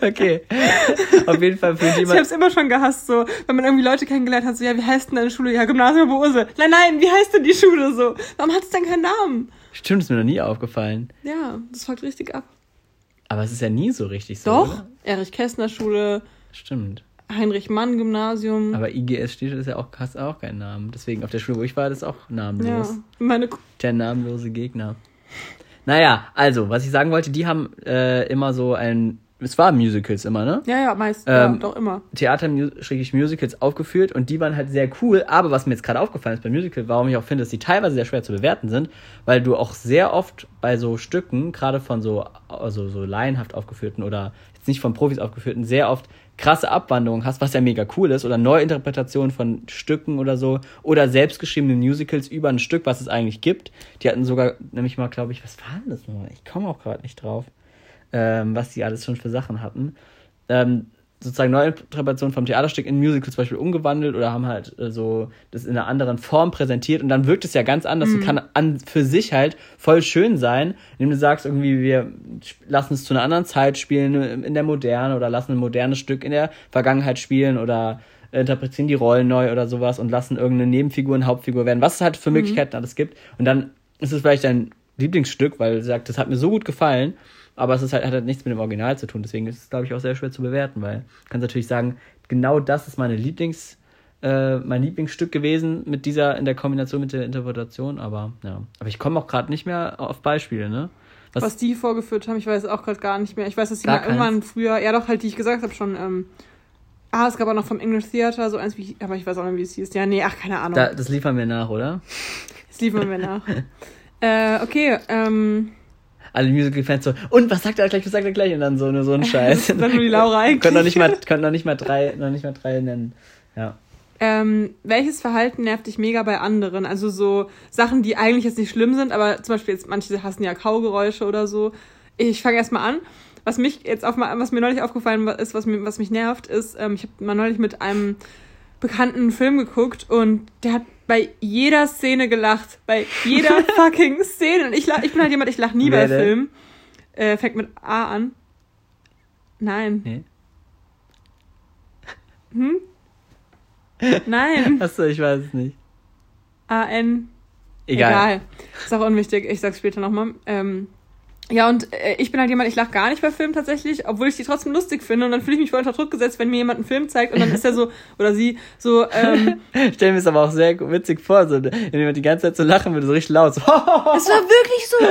Okay. Auf jeden Fall für Ich jemand. hab's immer schon gehasst, so, wenn man irgendwie Leute kennengelernt hat, so, ja, wie heißt denn deine Schule? Ja, Gymnasium Boose. Nein, nein, wie heißt denn die Schule so? Warum hat es denn keinen Namen? Stimmt, ist mir noch nie aufgefallen. Ja, das folgt richtig ab. Aber es ist ja nie so richtig so. Doch, Oder? Erich Kästner Schule, Stimmt. Heinrich Mann Gymnasium. Aber IGS steht, ist ja auch, hast auch keinen Namen. Deswegen auf der Schule, wo ich war, das ist auch ja, namenlos. meine, Der namenlose Gegner. Naja, also, was ich sagen wollte, die haben äh, immer so ein. Es waren Musicals immer, ne? ja, ja, meist, Ähm, ja, doch immer. Theater-Musicals aufgeführt und die waren halt sehr cool. Aber was mir jetzt gerade aufgefallen ist beim Musical, warum ich auch finde, dass die teilweise sehr schwer zu bewerten sind, weil du auch sehr oft bei so Stücken, gerade von so, also so laienhaft aufgeführten oder jetzt nicht von Profis aufgeführten, sehr oft krasse Abwandlungen hast, was ja mega cool ist, oder Neuinterpretationen von Stücken oder so, oder selbstgeschriebene Musicals über ein Stück, was es eigentlich gibt. Die hatten sogar, nämlich mal, glaube ich, was war denn das nochmal? Ich komme auch gerade nicht drauf, ähm, was die alles schon für Sachen hatten. Ähm, sozusagen Neuinterpretation vom Theaterstück in Musical zum Beispiel umgewandelt oder haben halt äh, so das in einer anderen Form präsentiert. Und dann wirkt es ja ganz anders und kann an für sich halt voll schön sein, indem du sagst irgendwie, wir lassen es zu einer anderen Zeit spielen, in der Moderne oder lassen ein modernes Stück in der Vergangenheit spielen oder interpretieren die Rollen neu oder sowas und lassen irgendeine Nebenfigur eine Hauptfigur werden, was es halt für Möglichkeiten alles gibt. Und dann ist es vielleicht dein Lieblingsstück, weil du sagst, das hat mir so gut gefallen, aber es ist halt, hat halt nichts mit dem Original zu tun. Deswegen ist es, glaube ich, auch sehr schwer zu bewerten, weil du kannst natürlich sagen, genau das ist meine Lieblings, äh, mein Lieblingsstück gewesen mit dieser, in der Kombination mit der Interpretation, aber ja. Aber ich komme auch gerade nicht mehr auf Beispiele, ne? Was, Was die vorgeführt haben, ich weiß auch gerade gar nicht mehr. Ich weiß, dass sie Gar mal irgendwann früher, ja doch, halt, die ich gesagt habe schon, ähm, ah, es gab auch noch vom English Theater so eins, wie, aber ich weiß auch nicht, wie es hieß. Ja, nee, ach, keine Ahnung. da, das liefern wir nach, oder? Das liefern wir nach. äh, okay, ähm, Alle Musical-Fans so, und was sagt er gleich, was sagt er gleich? Und dann so, nur so ein Scheiß. Dann nur die Laura eigentlich. Können noch nicht mal, können noch nicht mal drei, noch nicht mal drei nennen. Ja. ähm, welches Verhalten nervt dich mega bei anderen? Also so Sachen, die eigentlich jetzt nicht schlimm sind, aber zum Beispiel jetzt, manche hassen ja Kaugeräusche oder so. Ich fange erstmal an. Was mich jetzt auf was mir neulich aufgefallen ist, was, mir, was mich nervt, ist, ähm, ich habe mal neulich mit einem bekannten Film geguckt und der hat bei jeder Szene gelacht. Bei jeder fucking Szene. Und ich, lach, ich bin halt jemand, ich lache nie Wer bei denn? Filmen. Äh, fängt mit A an. Nein. Nee. Hm? Nein. Achso, ich weiß es nicht. A-N. Egal. Egal. Ist auch unwichtig. Ich sag's später nochmal. Ähm, ja, und äh, ich bin halt jemand, ich lache gar nicht bei Filmen tatsächlich, obwohl ich die trotzdem lustig finde. Und dann fühle ich mich voll unter Druck gesetzt, wenn mir jemand einen Film zeigt und dann ist er so, oder sie, so, ähm, Ich stelle mir es aber auch sehr witzig vor, so, wenn jemand die ganze Zeit so lachen würde, so richtig laut. So, Es war wirklich so.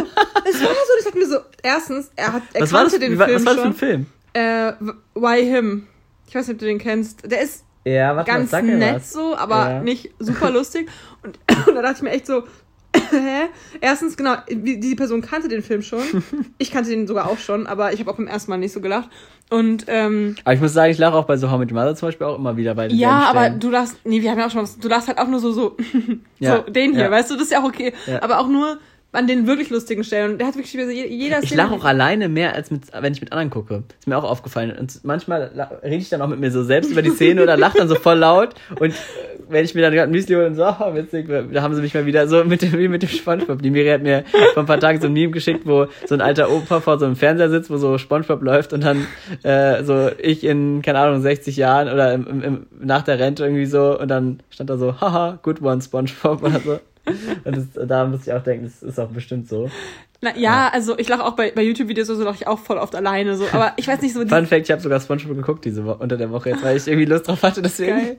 Es war so. Ich dachte mir so, erstens, er hat, er was, war das, kannte den wie war, Film was war das für ein schon. Film? Äh, Why Him? Ich weiß nicht, ob du den kennst. Der ist Ja, warte, ganz nett was. so, aber Ja. nicht super lustig. Und, und da dachte ich mir echt so? Erstens, genau, die die Person kannte den Film schon. Ich kannte den sogar auch schon, aber ich habe auch beim ersten Mal nicht so gelacht. Und ähm, Aber ich muss sagen, ich lache auch bei so How Met Your Mother zum Beispiel auch immer wieder bei den ja, aber du lachst, nee, wir haben ja auch schon was, du lachst halt auch nur so, so, Ja, so den hier, ja. weißt du, das ist ja auch okay. Ja. Aber auch nur an den wirklich lustigen Stellen. Und der hat wirklich je- jeder Ich lache auch alleine mehr, als mit, wenn ich mit anderen gucke. Ist mir auch aufgefallen. Und manchmal rede ich dann auch mit mir so selbst über die Szene oder lache dann so voll laut. Und äh, wenn ich mir dann gerade ein Müsli hole und so, oh, witzig, da haben sie mich mal wieder so mit dem, wie mit dem Spongebob. Die Miri hat mir vor ein paar Tagen so ein Meme geschickt, wo so ein alter Opa vor so einem Fernseher sitzt, wo so Spongebob läuft und dann äh, so ich in, keine Ahnung, 60 Jahren oder im, im, nach der Rente irgendwie so und dann stand da so, haha, good one, Spongebob oder so. Und das, da muss ich auch denken, das ist auch bestimmt so. Na, ja, also ich lache auch bei, bei YouTube-Videos so, so lache ich auch voll oft alleine so. Aber ich weiß nicht so, Fun Fact, ich habe sogar SpongeBob geguckt diese Woche, unter der Woche jetzt, weil ich irgendwie Lust drauf hatte, deswegen. Geil.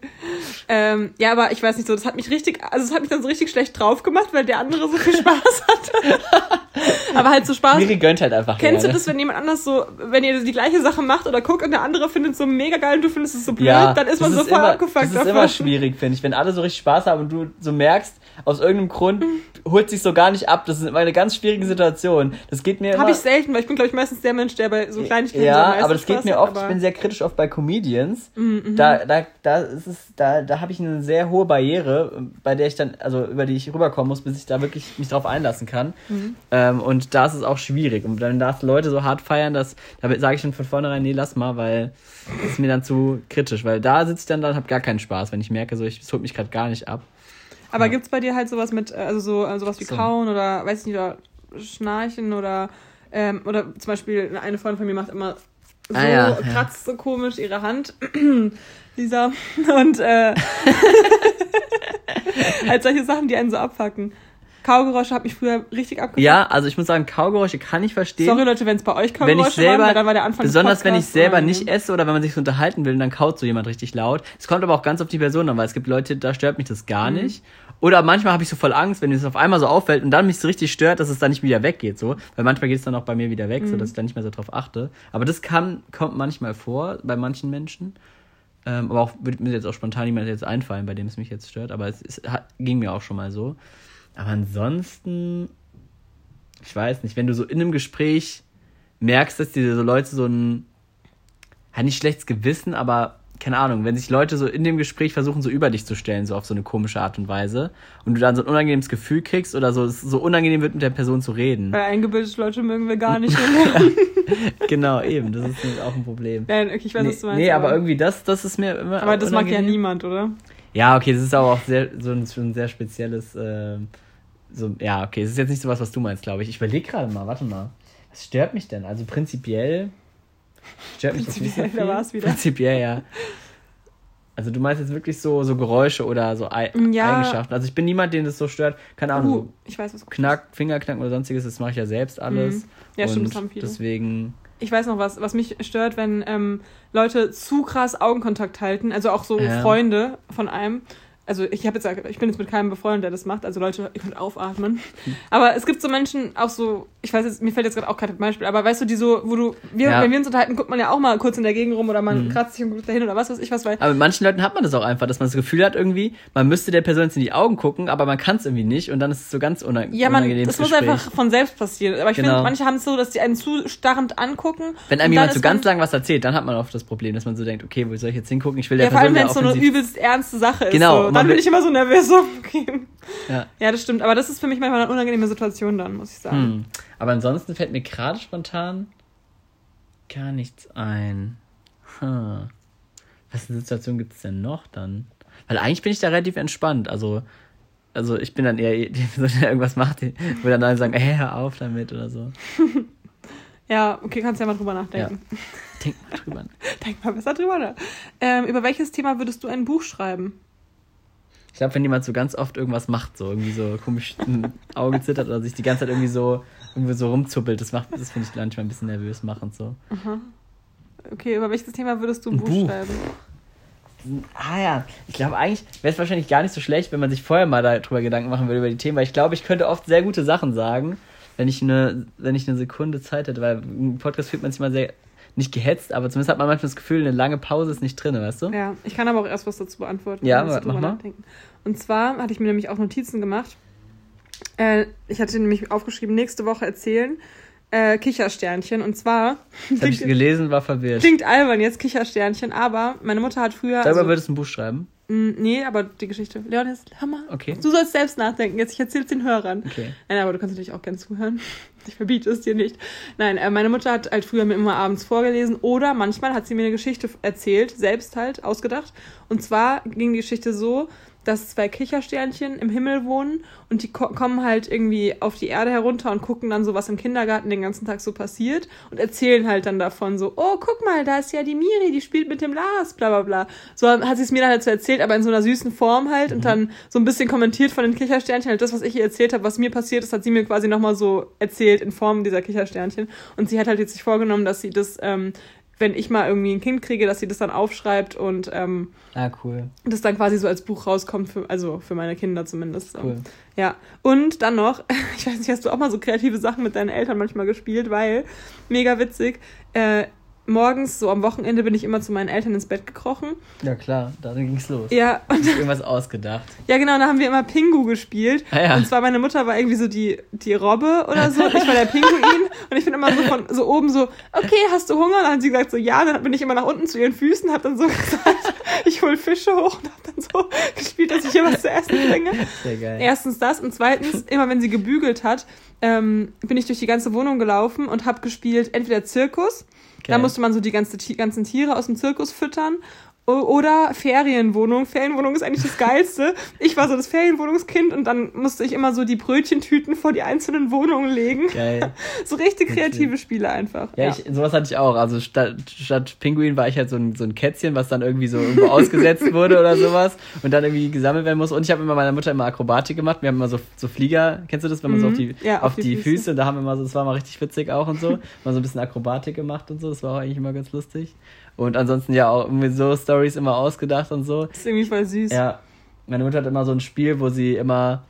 Ähm, ja, aber ich weiß nicht so, das hat mich richtig, also es hat mich dann so richtig schlecht drauf gemacht, weil der andere so viel Spaß hatte. aber halt so Spaß. Miri gönnt halt einfach Kennst du gerne. das, wenn jemand anders so, wenn ihr die gleiche Sache macht oder guckt und der andere findet es so mega geil und du findest es so blöd, Ja, dann ist man so voll abgefuckt Das ist davon. immer schwierig, finde ich. Wenn alle so richtig Spaß haben und du so merkst, aus irgendeinem Grund holt sich so gar nicht ab. Das ist immer eine ganz schwierige Situation. Das geht mir Habe ich selten, weil ich bin, glaube ich, meistens der Mensch, der bei so Kleinigkeiten ja, aber das geht mir oft, ich bin sehr kritisch oft bei Comedians. Mhm, Da, da, da ist es, da, da habe ich eine sehr hohe Barriere, bei der ich dann, also über die ich rüberkommen muss, bis ich da wirklich mich drauf einlassen kann. Mhm. Ähm, und da ist es auch schwierig. Und dann darfst Leute so hart feiern, dass, da sage ich schon von vornherein, nee, lass mal, weil das ist mir dann zu kritisch. Weil da sitze ich dann da und habe gar keinen Spaß, wenn ich merke, so, ich, es holt mich gerade gar nicht ab. Aber Ja. gibt's bei dir halt sowas mit, äh, also so, äh, sowas wie So. Kauen oder, weiß ich nicht, oder Schnarchen oder, ähm, oder zum Beispiel eine Freundin von mir macht immer so Ah, ja, ja. kratzt so komisch ihre Hand. Lisa. Und äh, halt solche Sachen, die einen so abfacken. Kaugeräusche hat mich früher richtig abgefuckt. Ja, also ich muss sagen, Kaugeräusche kann ich verstehen. Sorry Leute, wenn es bei euch wenn Kaugeräusche ich selber, waren, weil dann war der Anfang besonders wenn ich selber unangenehm. nicht esse oder wenn man sich so unterhalten will, dann kaut so jemand richtig laut. Es kommt aber auch ganz auf die Person an, weil es gibt Leute, da stört mich das gar Mhm. nicht. Oder manchmal habe ich so voll Angst, wenn es auf einmal so auffällt und dann mich so richtig stört, dass es dann nicht wieder weggeht, so. Weil manchmal geht es dann auch bei mir wieder weg, Mhm. so dass ich dann nicht mehr so drauf achte. Aber das kann, kommt manchmal vor bei manchen Menschen. Ähm, aber auch würde mir jetzt auch spontan niemand jetzt einfallen, bei dem es mich jetzt stört. Aber es, es hat, ging mir auch schon mal so. Aber ansonsten, ich weiß nicht, wenn du so in einem Gespräch merkst, dass diese so Leute so ein, ja, nicht schlechtes Gewissen, aber keine Ahnung, wenn sich Leute so in dem Gespräch versuchen, so über dich zu stellen, so auf so eine komische Art und Weise, und du dann so ein unangenehmes Gefühl kriegst oder so, so unangenehm wird, mit der Person zu reden. Weil eingebildete Leute mögen wir gar nicht. genau, eben, das ist nämlich auch ein Problem. Nein, okay, ich weiß, Nee, was du meinst. nee, aber irgendwie das, das ist mir immer. aber das mag ja unangenehm. niemand, oder? Ja, okay, das ist aber auch sehr, so ein, so ein sehr spezielles, ähm, so, ja, okay, es ist jetzt nicht sowas, was du meinst, glaube ich. Ich überlege gerade mal, warte mal. Was stört mich denn? Also prinzipiell stört mich das nicht so viel. da war's wieder. Prinzipiell, ja. Also du meinst jetzt wirklich so, so Geräusche oder so Ei Ja. Eigenschaften. Also ich bin niemand, den das so stört. Keine Ahnung, Uh, so ich weiß, was Knack, Fingerknacken oder sonstiges, das mache ich ja selbst alles. Mhm. Ja, stimmt, Und das haben viele. Deswegen, Ich weiß noch was, was mich stört, wenn ähm, Leute zu krass Augenkontakt halten, also auch so Ja. Freunde von einem. Also ich habe jetzt, ich bin jetzt mit keinem befreundet, der das macht. Also Leute, ihr könnt aufatmen. Aber es gibt so Menschen, auch so, ich weiß jetzt, mir fällt jetzt gerade auch kein Beispiel, aber weißt du, die so, wo du, wir, Ja. wenn wir uns unterhalten, guckt man ja auch mal kurz in der Gegend rum oder man Mhm. kratzt sich und guckt dahin oder was weiß ich was, weil Aber mit manchen Leuten hat man das auch einfach, dass man das Gefühl hat irgendwie, man müsste der Person jetzt in die Augen gucken, aber man kann es irgendwie nicht und dann ist es so ganz unang ja, man, unangenehm. das muss einfach von selbst passieren. Aber ich Genau. finde, manche haben es so, dass die einen zu starrend angucken. Wenn einem jemand so ganz lang was erzählt, dann hat man oft das Problem, dass man so denkt, okay, wo soll ich jetzt hingucken? Ich will der Ja, vor allem, wenn es so ja eine übelst ernste Sache ist. Genau, So. Dann bin will- ich immer so nervös. Okay. Ja. Ja, das stimmt. Aber das ist für mich manchmal eine unangenehme Situation dann, muss ich sagen. Hm. Aber ansonsten fällt mir gerade spontan gar nichts ein. Hm. Was für Situation gibt es denn noch dann? Weil eigentlich bin ich da relativ entspannt. Also, also ich bin dann eher die Person, die irgendwas macht, die- wo dann alle sagen, hey, hör auf damit oder so. Ja, okay, kannst ja mal drüber nachdenken. Denk mal drüber. nach. Denk mal besser drüber nach. Ähm, über welches Thema würdest du ein Buch schreiben? Ich glaube, wenn jemand so ganz oft irgendwas macht, so irgendwie so komisch ein Auge zittert oder sich die ganze Zeit irgendwie so irgendwie so rumzuppelt, das macht, das finde ich manchmal ein bisschen nervös machend so. Okay, über welches Thema würdest du ein, Ein Buch, Buch. schreiben? Ah ja, ich glaube eigentlich wäre es wahrscheinlich gar nicht so schlecht, wenn man sich vorher mal darüber Gedanken machen würde über die Themen, weil ich glaube, ich könnte oft sehr gute Sachen sagen, wenn ich eine, wenn ich eine Sekunde Zeit hätte, weil im Podcast fühlt man sich mal sehr nicht gehetzt, aber zumindest hat man manchmal das Gefühl, eine lange Pause ist nicht drin, weißt du? Ja, ich kann aber auch erst was dazu beantworten. Ja, wir mach mal. nachdenken. Und zwar hatte ich mir nämlich auch Notizen gemacht. Äh, ich hatte nämlich aufgeschrieben, nächste Woche erzählen. Äh, Kichersternchen. Und zwar Das habe ich gelesen, war verwirrt. klingt albern jetzt Kichersternchen, aber meine Mutter hat früher. Darüber also- würdest du ein Buch schreiben? Mm, Nee, aber die Geschichte. Leon, hör mal. Okay. Du sollst selbst nachdenken. Jetzt, ich erzähl's den Hörern. Okay. Nein, aber du kannst natürlich auch gerne zuhören. Ich verbiete es dir nicht. Nein, äh, meine Mutter hat halt früher mir immer abends vorgelesen oder manchmal hat sie mir eine Geschichte erzählt, selbst halt, ausgedacht. Und zwar ging die Geschichte so, dass zwei Kichersternchen im Himmel wohnen und die ko kommen halt irgendwie auf die Erde herunter und gucken dann so, was im Kindergarten den ganzen Tag so passiert und erzählen halt dann davon so, oh, guck mal, da ist ja die Miri, die spielt mit dem Lars, bla bla bla. So hat sie es mir dann halt so erzählt, aber in so einer süßen Form halt und dann so ein bisschen kommentiert von den Kichersternchen, halt das, was ich ihr erzählt habe, was mir passiert ist, hat sie mir quasi nochmal so erzählt in Form dieser Kichersternchen. Und sie hat halt jetzt sich vorgenommen, dass sie das, ähm, wenn ich mal irgendwie ein Kind kriege, dass sie das dann aufschreibt und ähm, Ah, cool. das dann quasi so als Buch rauskommt, für, also für meine Kinder zumindest. Cool. Ja, und dann noch, ich weiß nicht, hast du auch mal so kreative Sachen mit deinen Eltern manchmal gespielt, weil, mega witzig, äh, morgens, so am Wochenende, bin ich immer zu meinen Eltern ins Bett gekrochen. Ja klar, dann ging's los. Ja, und Irgendwas ausgedacht. ja, genau, da haben wir immer Pingu gespielt. Ah, ja. Und zwar meine Mutter war irgendwie so die, die Robbe oder so. Ich war der Pinguin. und ich bin immer so von so oben so, okay, hast du Hunger? Und dann hat sie gesagt so, ja. Dann bin ich immer nach unten zu ihren Füßen, hab dann so gesagt, ich hol Fische hoch und hab dann so gespielt, dass ich ihr was zu essen bringe. Sehr geil. Erstens das und zweitens, immer wenn sie gebügelt hat, ähm, bin ich durch die ganze Wohnung gelaufen und hab gespielt entweder Zirkus, da Geil. musste man so die ganze, ganzen Tiere aus dem Zirkus füttern, Oder Ferienwohnung. Ferienwohnung ist eigentlich das Geilste. Ich war so das Ferienwohnungskind und dann musste ich immer so die Brötchentüten vor die einzelnen Wohnungen legen. Geil. So richtig kreative Spiele einfach. Ja, ja. Ich, sowas hatte ich auch. Also statt, statt Pinguin war ich halt so ein, so ein Kätzchen, was dann irgendwie so irgendwo ausgesetzt wurde oder sowas und dann irgendwie gesammelt werden muss. Und ich habe immer meiner Mutter immer Akrobatik gemacht. Wir haben immer so, so Flieger, kennst du das, wenn man mhm. so auf die, ja, auf, auf die, die Füße. Füße, da haben wir mal so, das war mal richtig witzig auch und so. Mal so ein bisschen Akrobatik gemacht und so. Das war auch eigentlich immer ganz lustig. Und ansonsten ja auch irgendwie so Stories immer ausgedacht und so. Das ist irgendwie voll süß. Ja. Meine Mutter hat immer so ein Spiel, wo sie immer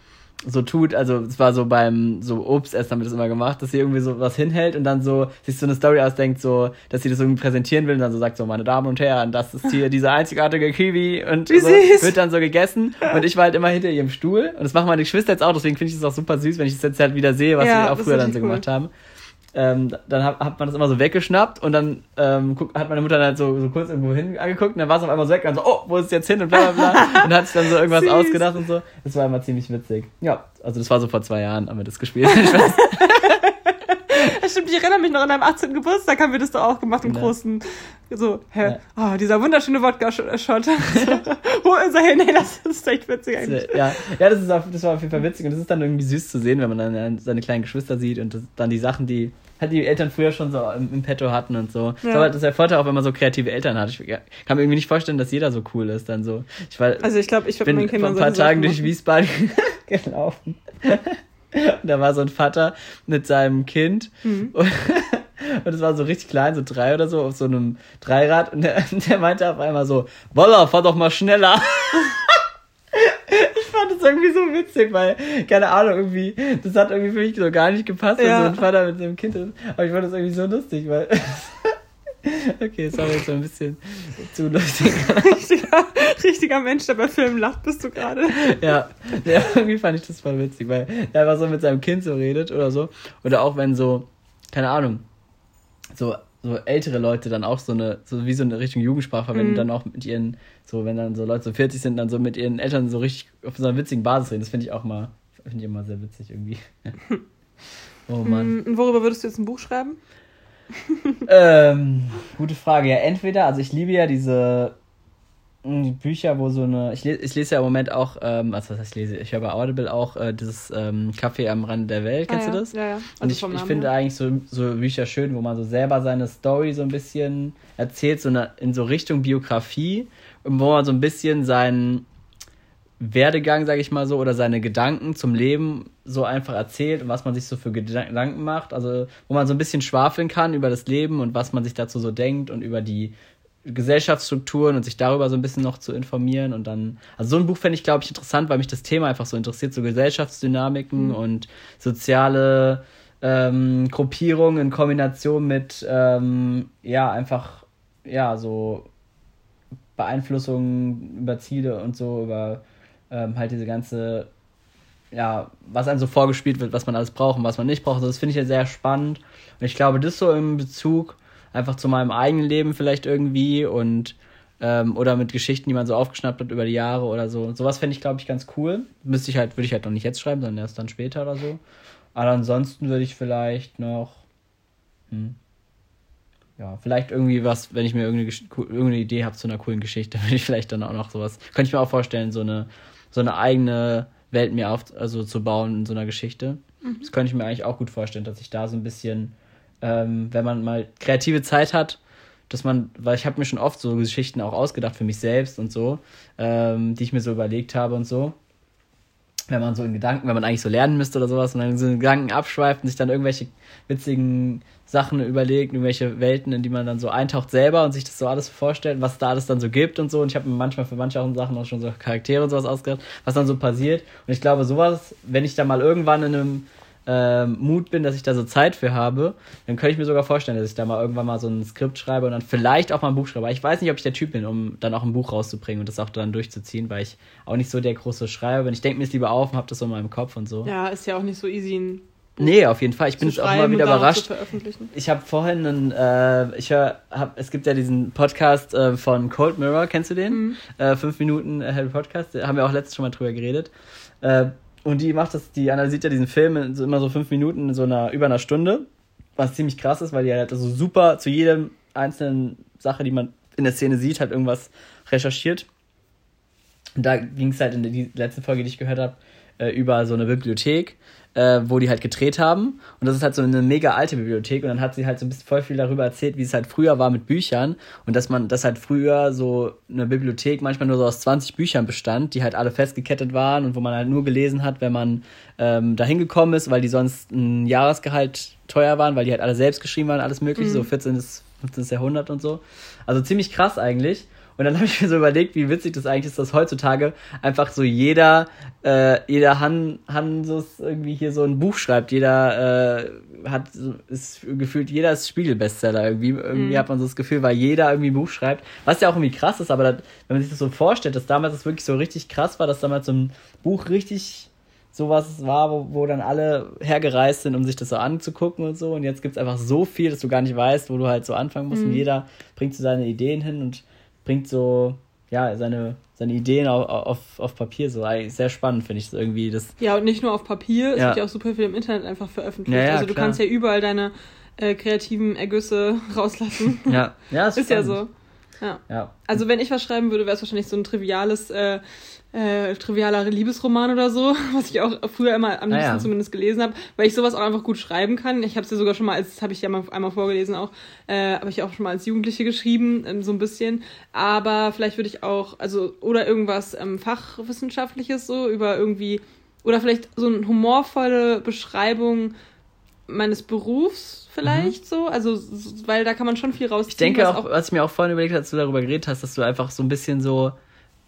so tut, also es war so beim so Obstessen haben wir das immer gemacht, dass sie irgendwie so was hinhält und dann so sich so eine Story ausdenkt, so, dass sie das irgendwie präsentieren will und dann so sagt so, meine Damen und Herren, das ist hier diese einzigartige Kiwi und so, wird dann so gegessen und ich war halt immer hinter ihrem Stuhl und das machen meine Geschwister jetzt auch, deswegen finde ich es auch super süß, wenn ich das jetzt halt wieder sehe, was ja, sie auch früher dann so cool. gemacht haben ähm, dann hat, hat man das immer so weggeschnappt und dann ähm, guck, hat meine Mutter dann halt so, so kurz irgendwo hin angeguckt und dann war es auf einmal so weg und so, oh, wo ist es jetzt hin und bla bla bla und hat sich dann so irgendwas Süß. ausgedacht und so. Das war immer ziemlich witzig. Ja, also das war so vor zwei Jahren, haben wir das gespielt. Stimmt, ich erinnere mich noch an deinem 18. Geburtstag haben wir das doch auch gemacht im ja. großen. So, hä? Ja. Oh, dieser wunderschöne Wodka-Shot. So, wo ist er hin? Nee, das ist echt witzig eigentlich. Ja, ja das, ist auf, das war auf jeden Fall witzig und das ist dann irgendwie süß zu sehen, wenn man dann seine kleinen Geschwister sieht und das, dann die Sachen, die hat die Eltern früher schon so im, im Petto hatten und so. Ja. Aber das ist der Vorteil auch, wenn man so kreative Eltern hat. Ich kann mir irgendwie nicht vorstellen, dass jeder so cool ist dann so. Ich war, also ich glaube, ich bin vor ein paar Tagen durch Wiesbaden gelaufen. Und da war so ein Vater mit seinem Kind. Mhm. Und, und es war so richtig klein, so drei oder so, auf so einem Dreirad. Und der, der meinte auf einmal so, Wolla, fahr doch mal schneller fand das irgendwie so witzig, weil, keine Ahnung, irgendwie, das hat irgendwie für mich so gar nicht gepasst, ja. wenn so ein Vater mit seinem Kind ist. Aber ich fand das irgendwie so lustig, weil. okay, war jetzt so ein bisschen zu lustig. richtiger, richtiger Mensch, der bei Filmen lacht, bist du gerade. ja, ja, irgendwie fand ich das voll witzig, weil er einfach so mit seinem Kind so redet oder so. Oder auch wenn so, keine Ahnung, so so ältere Leute dann auch so eine, so wie so eine Richtung Jugendsprache verwenden, mhm. dann auch mit ihren, so wenn dann so Leute so 40 sind, dann so mit ihren Eltern so richtig auf so einer witzigen Basis reden. Das finde ich auch mal, finde ich immer sehr witzig irgendwie. oh Mann. Und worüber würdest du jetzt ein Buch schreiben? ähm, gute Frage. Ja, entweder, also ich liebe ja diese Bücher, wo so eine. Ich lese, ich lese ja im Moment auch, ähm, also was heißt ich lese? Ich höre bei Audible auch äh, dieses ähm, Kaffee am Rand der Welt, kennst ah, du das? Ja, ja. Also Und ich, ich finde eigentlich so, so Bücher schön, wo man so selber seine Story so ein bisschen erzählt, so eine, in so Richtung Biografie, wo man so ein bisschen seinen Werdegang, sage ich mal so, oder seine Gedanken zum Leben so einfach erzählt und was man sich so für Gedanken macht. Also, wo man so ein bisschen schwafeln kann über das Leben und was man sich dazu so denkt und über die Gesellschaftsstrukturen und sich darüber so ein bisschen noch zu informieren und dann, also so ein Buch fände ich, glaube ich, interessant, weil mich das Thema einfach so interessiert, so Gesellschaftsdynamiken mhm. und soziale ähm, Gruppierungen in Kombination mit, ähm, ja, einfach, ja, so Beeinflussungen über Ziele und so, über ähm, halt diese ganze, ja, was einem so vorgespielt wird, was man alles braucht und was man nicht braucht. Also das finde ich ja sehr spannend. Und ich glaube, das so im Bezug einfach zu meinem eigenen Leben vielleicht irgendwie und ähm, oder mit Geschichten, die man so aufgeschnappt hat über die Jahre oder so. Sowas fände ich, glaube ich, ganz cool. Müsste ich halt, würde ich halt noch nicht jetzt schreiben, sondern erst dann später oder so. Aber ansonsten würde ich vielleicht noch. Hm, ja, vielleicht irgendwie was, wenn ich mir irgendeine, irgendeine Idee habe zu einer coolen Geschichte, würde ich vielleicht dann auch noch sowas. Könnte ich mir auch vorstellen, so eine, so eine eigene Welt mir auf, also zu bauen in so einer Geschichte. Mhm. Das könnte ich mir eigentlich auch gut vorstellen, dass ich da so ein bisschen ähm, wenn man mal kreative Zeit hat, dass man, weil ich habe mir schon oft so Geschichten auch ausgedacht für mich selbst und so, ähm, die ich mir so überlegt habe und so. Wenn man so in Gedanken, wenn man eigentlich so lernen müsste oder sowas und dann so in Gedanken abschweift und sich dann irgendwelche witzigen Sachen überlegt, irgendwelche Welten, in die man dann so eintaucht selber und sich das so alles vorstellt, was da alles dann so gibt und so. Und ich habe mir manchmal für manche Sachen auch schon so Charaktere und sowas ausgedacht, was dann so passiert. Und ich glaube, sowas, wenn ich da mal irgendwann in einem ähm, Mut bin, dass ich da so Zeit für habe, dann könnte ich mir sogar vorstellen, dass ich da mal irgendwann mal so ein Skript schreibe und dann vielleicht auch mal ein Buch schreibe. Ich weiß nicht, ob ich der Typ bin, um dann auch ein Buch rauszubringen und das auch dann durchzuziehen, weil ich auch nicht so der große Schreiber bin. Ich denke mir es lieber auf und habe das so in meinem Kopf und so. Ja, ist ja auch nicht so easy, ein Nee, auf jeden Fall. Ich bin jetzt auch mal wieder überrascht. Ich habe vorhin einen, äh, ich hör, hab, es gibt ja diesen Podcast äh, von Cold Mirror, kennst du den? Mhm. Äh, fünf Minuten äh, Harry Podcast, da haben wir auch letztes schon mal drüber geredet. Und die macht das, die analysiert ja diesen Film in so, immer so fünf Minuten in so einer, über einer Stunde. Was ziemlich krass ist, weil die halt so super zu jedem einzelnen Sache, die man in der Szene sieht, hat irgendwas recherchiert. Und da ging es halt in der letzten Folge, die ich gehört habe, äh, über so eine Bibliothek, äh, wo die halt gedreht haben. Und das ist halt so eine mega alte Bibliothek. Und dann hat sie halt so ein bisschen voll viel darüber erzählt, wie es halt früher war mit Büchern. Und dass man, dass halt früher so eine Bibliothek manchmal nur so aus 20 Büchern bestand, die halt alle festgekettet waren und wo man halt nur gelesen hat, wenn man ähm, da hingekommen ist, weil die sonst ein Jahresgehalt teuer waren, weil die halt alle selbst geschrieben waren, alles mögliche, mhm. so 14. bis 15. Jahrhundert und so. Also ziemlich krass eigentlich. Und dann habe ich mir so überlegt, wie witzig das eigentlich ist, dass heutzutage einfach so jeder, äh, jeder Han, Hansus irgendwie hier so ein Buch schreibt. Jeder äh, hat, ist gefühlt, jeder ist Spiegelbestseller irgendwie. Irgendwie mhm. hat man so das Gefühl, weil jeder irgendwie ein Buch schreibt. Was ja auch irgendwie krass ist, aber das, wenn man sich das so vorstellt, dass damals das wirklich so richtig krass war, dass damals so ein Buch richtig sowas war, wo, wo dann alle hergereist sind, um sich das so anzugucken und so. Und jetzt gibt es einfach so viel, dass du gar nicht weißt, wo du halt so anfangen musst. Mhm. Und jeder bringt so seine Ideen hin und bringt so, ja, seine, seine Ideen auf, auf, auf Papier so. Sehr spannend finde ich das irgendwie. Das ja, und nicht nur auf Papier, es ja. wird ja auch super viel im Internet einfach veröffentlicht. Ja, ja, also du klar. kannst ja überall deine äh, kreativen Ergüsse rauslassen. Ja, ja ist, ist ja so. Ja. ja. Also wenn ich was schreiben würde, wäre es wahrscheinlich so ein triviales äh, äh, trivialer Liebesroman oder so, was ich auch früher immer am liebsten ja. zumindest gelesen habe, weil ich sowas auch einfach gut schreiben kann. Ich habe es ja sogar schon mal, als habe ich ja mal einmal vorgelesen auch, äh, habe ich auch schon mal als Jugendliche geschrieben, ähm, so ein bisschen. Aber vielleicht würde ich auch, also oder irgendwas ähm, fachwissenschaftliches so über irgendwie oder vielleicht so eine humorvolle Beschreibung meines Berufs vielleicht mhm. so, also weil da kann man schon viel rausziehen. Ich denke auch, auch, was ich mir auch vorhin überlegt habe, als du darüber geredet hast, dass du einfach so ein bisschen so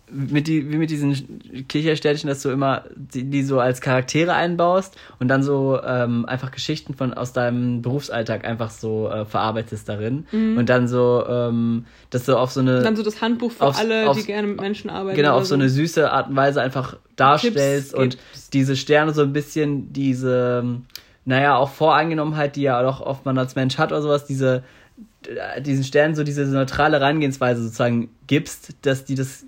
mit die, wie mit diesen Kichersternchen, dass du immer die, die so als Charaktere einbaust und dann so ähm, einfach Geschichten von aus deinem Berufsalltag einfach so äh, verarbeitest darin mhm. und dann so ähm, dass du auf so eine dann so das Handbuch für aufs, alle, aufs, die gerne mit Menschen arbeiten genau auf so. so eine süße Art und Weise einfach darstellst Tipps, und Tipps. diese Sterne so ein bisschen diese naja auch Voreingenommenheit, die ja auch oft man als Mensch hat oder sowas, diese diesen Sternen so diese neutrale Herangehensweise sozusagen gibst, dass die das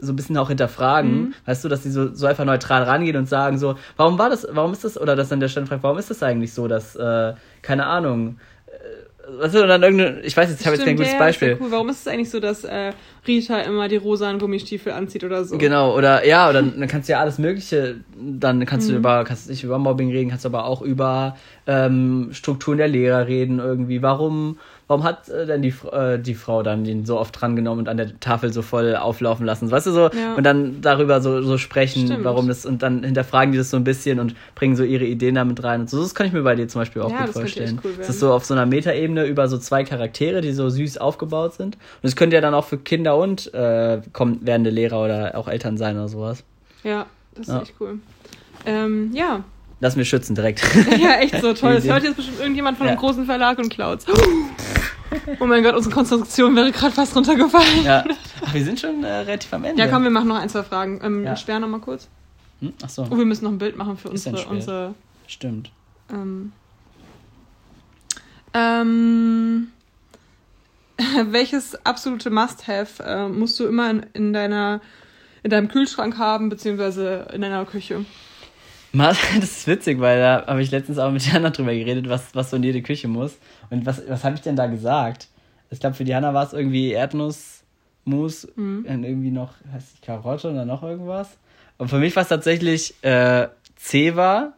so ein bisschen auch hinterfragen, mhm. weißt du, dass die so, so einfach neutral rangehen und sagen so, warum war das, warum ist das, oder dass dann der Stern fragt, warum ist das eigentlich so, dass, äh, keine Ahnung, äh, weißt du, und dann irgendeine, ich weiß jetzt, ich habe jetzt kein gutes ja, Beispiel. Cool. Warum ist es eigentlich so, dass äh, Rita immer die rosanen Gummistiefel anzieht oder so? Genau, oder ja, oder dann kannst du ja alles Mögliche, dann kannst mhm. du über, kannst nicht über Mobbing reden, kannst aber auch über ähm, Strukturen der Lehrer reden irgendwie. Warum warum hat äh, denn die, äh, die Frau dann den so oft drangenommen und an der Tafel so voll auflaufen lassen? Weißt du so? Ja. Und dann darüber so, so sprechen, Stimmt. warum das, und dann hinterfragen die das so ein bisschen und bringen so ihre Ideen damit rein und so. Das kann ich mir bei dir zum Beispiel auch ja, gut das vorstellen. Cool das ist so auf so einer Metaebene über so zwei Charaktere, die so süß aufgebaut sind. Und es könnte ja dann auch für Kinder und äh, kommt, werdende Lehrer oder auch Eltern sein oder sowas. Ja, das ist ja. echt cool. Ähm, ja, Lass mir schützen direkt. Ja, echt so toll. Das hört jetzt bestimmt irgendjemand von einem großen Verlag und klaut's. Oh mein Gott, unsere Konstruktion wäre gerade fast runtergefallen. Ja. Wir sind schon äh, relativ am Ende. Ja, komm, wir machen noch ein, zwei Fragen. Ähm, ja. Sperr noch mal kurz. Hm? Ach so. Oh, wir müssen noch ein Bild machen für unsere. unsere Stimmt. Ähm, ähm, welches absolute Must-Have äh, musst du immer in, in, deiner, in deinem Kühlschrank haben, beziehungsweise in deiner Küche? Das ist witzig, weil da habe ich letztens auch mit Jana drüber geredet, was, was so in jede Küche muss. Und was, was habe ich denn da gesagt? Ich glaube, für Diana war es irgendwie Erdnussmus mhm. und irgendwie noch, heißt die Karotte oder noch irgendwas. Und für mich war es tatsächlich äh, Zewa.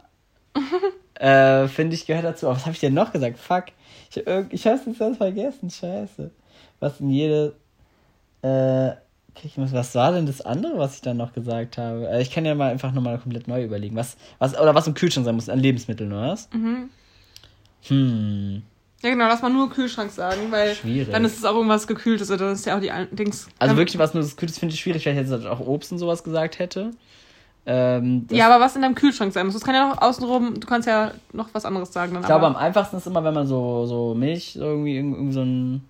äh, Finde ich, gehört dazu. Aber was habe ich denn noch gesagt? Fuck. Ich, ich habe es jetzt ganz vergessen. Scheiße. Was in jede. Äh, was war denn das andere, was ich dann noch gesagt habe? Äh, ich kann ja mal einfach nochmal komplett neu überlegen. Was, was, oder was im Kühlschrank sein muss, an Lebensmitteln, oder was? Mhm. Hm. Ja, genau, lass mal nur Kühlschrank sagen, weil schwierig. dann ist es auch irgendwas Gekühltes oder das ist ja auch die Dings. Also wirklich was nur das Kühltes finde ich schwierig, weil ich jetzt auch Obst und sowas gesagt hätte. Ähm, ja, aber was in deinem Kühlschrank sein muss, das kann ja noch außenrum, du kannst ja noch was anderes sagen. Dann ich glaube, am einfachsten ist immer, wenn man so, so Milch, irgendwie, irgendwie so ein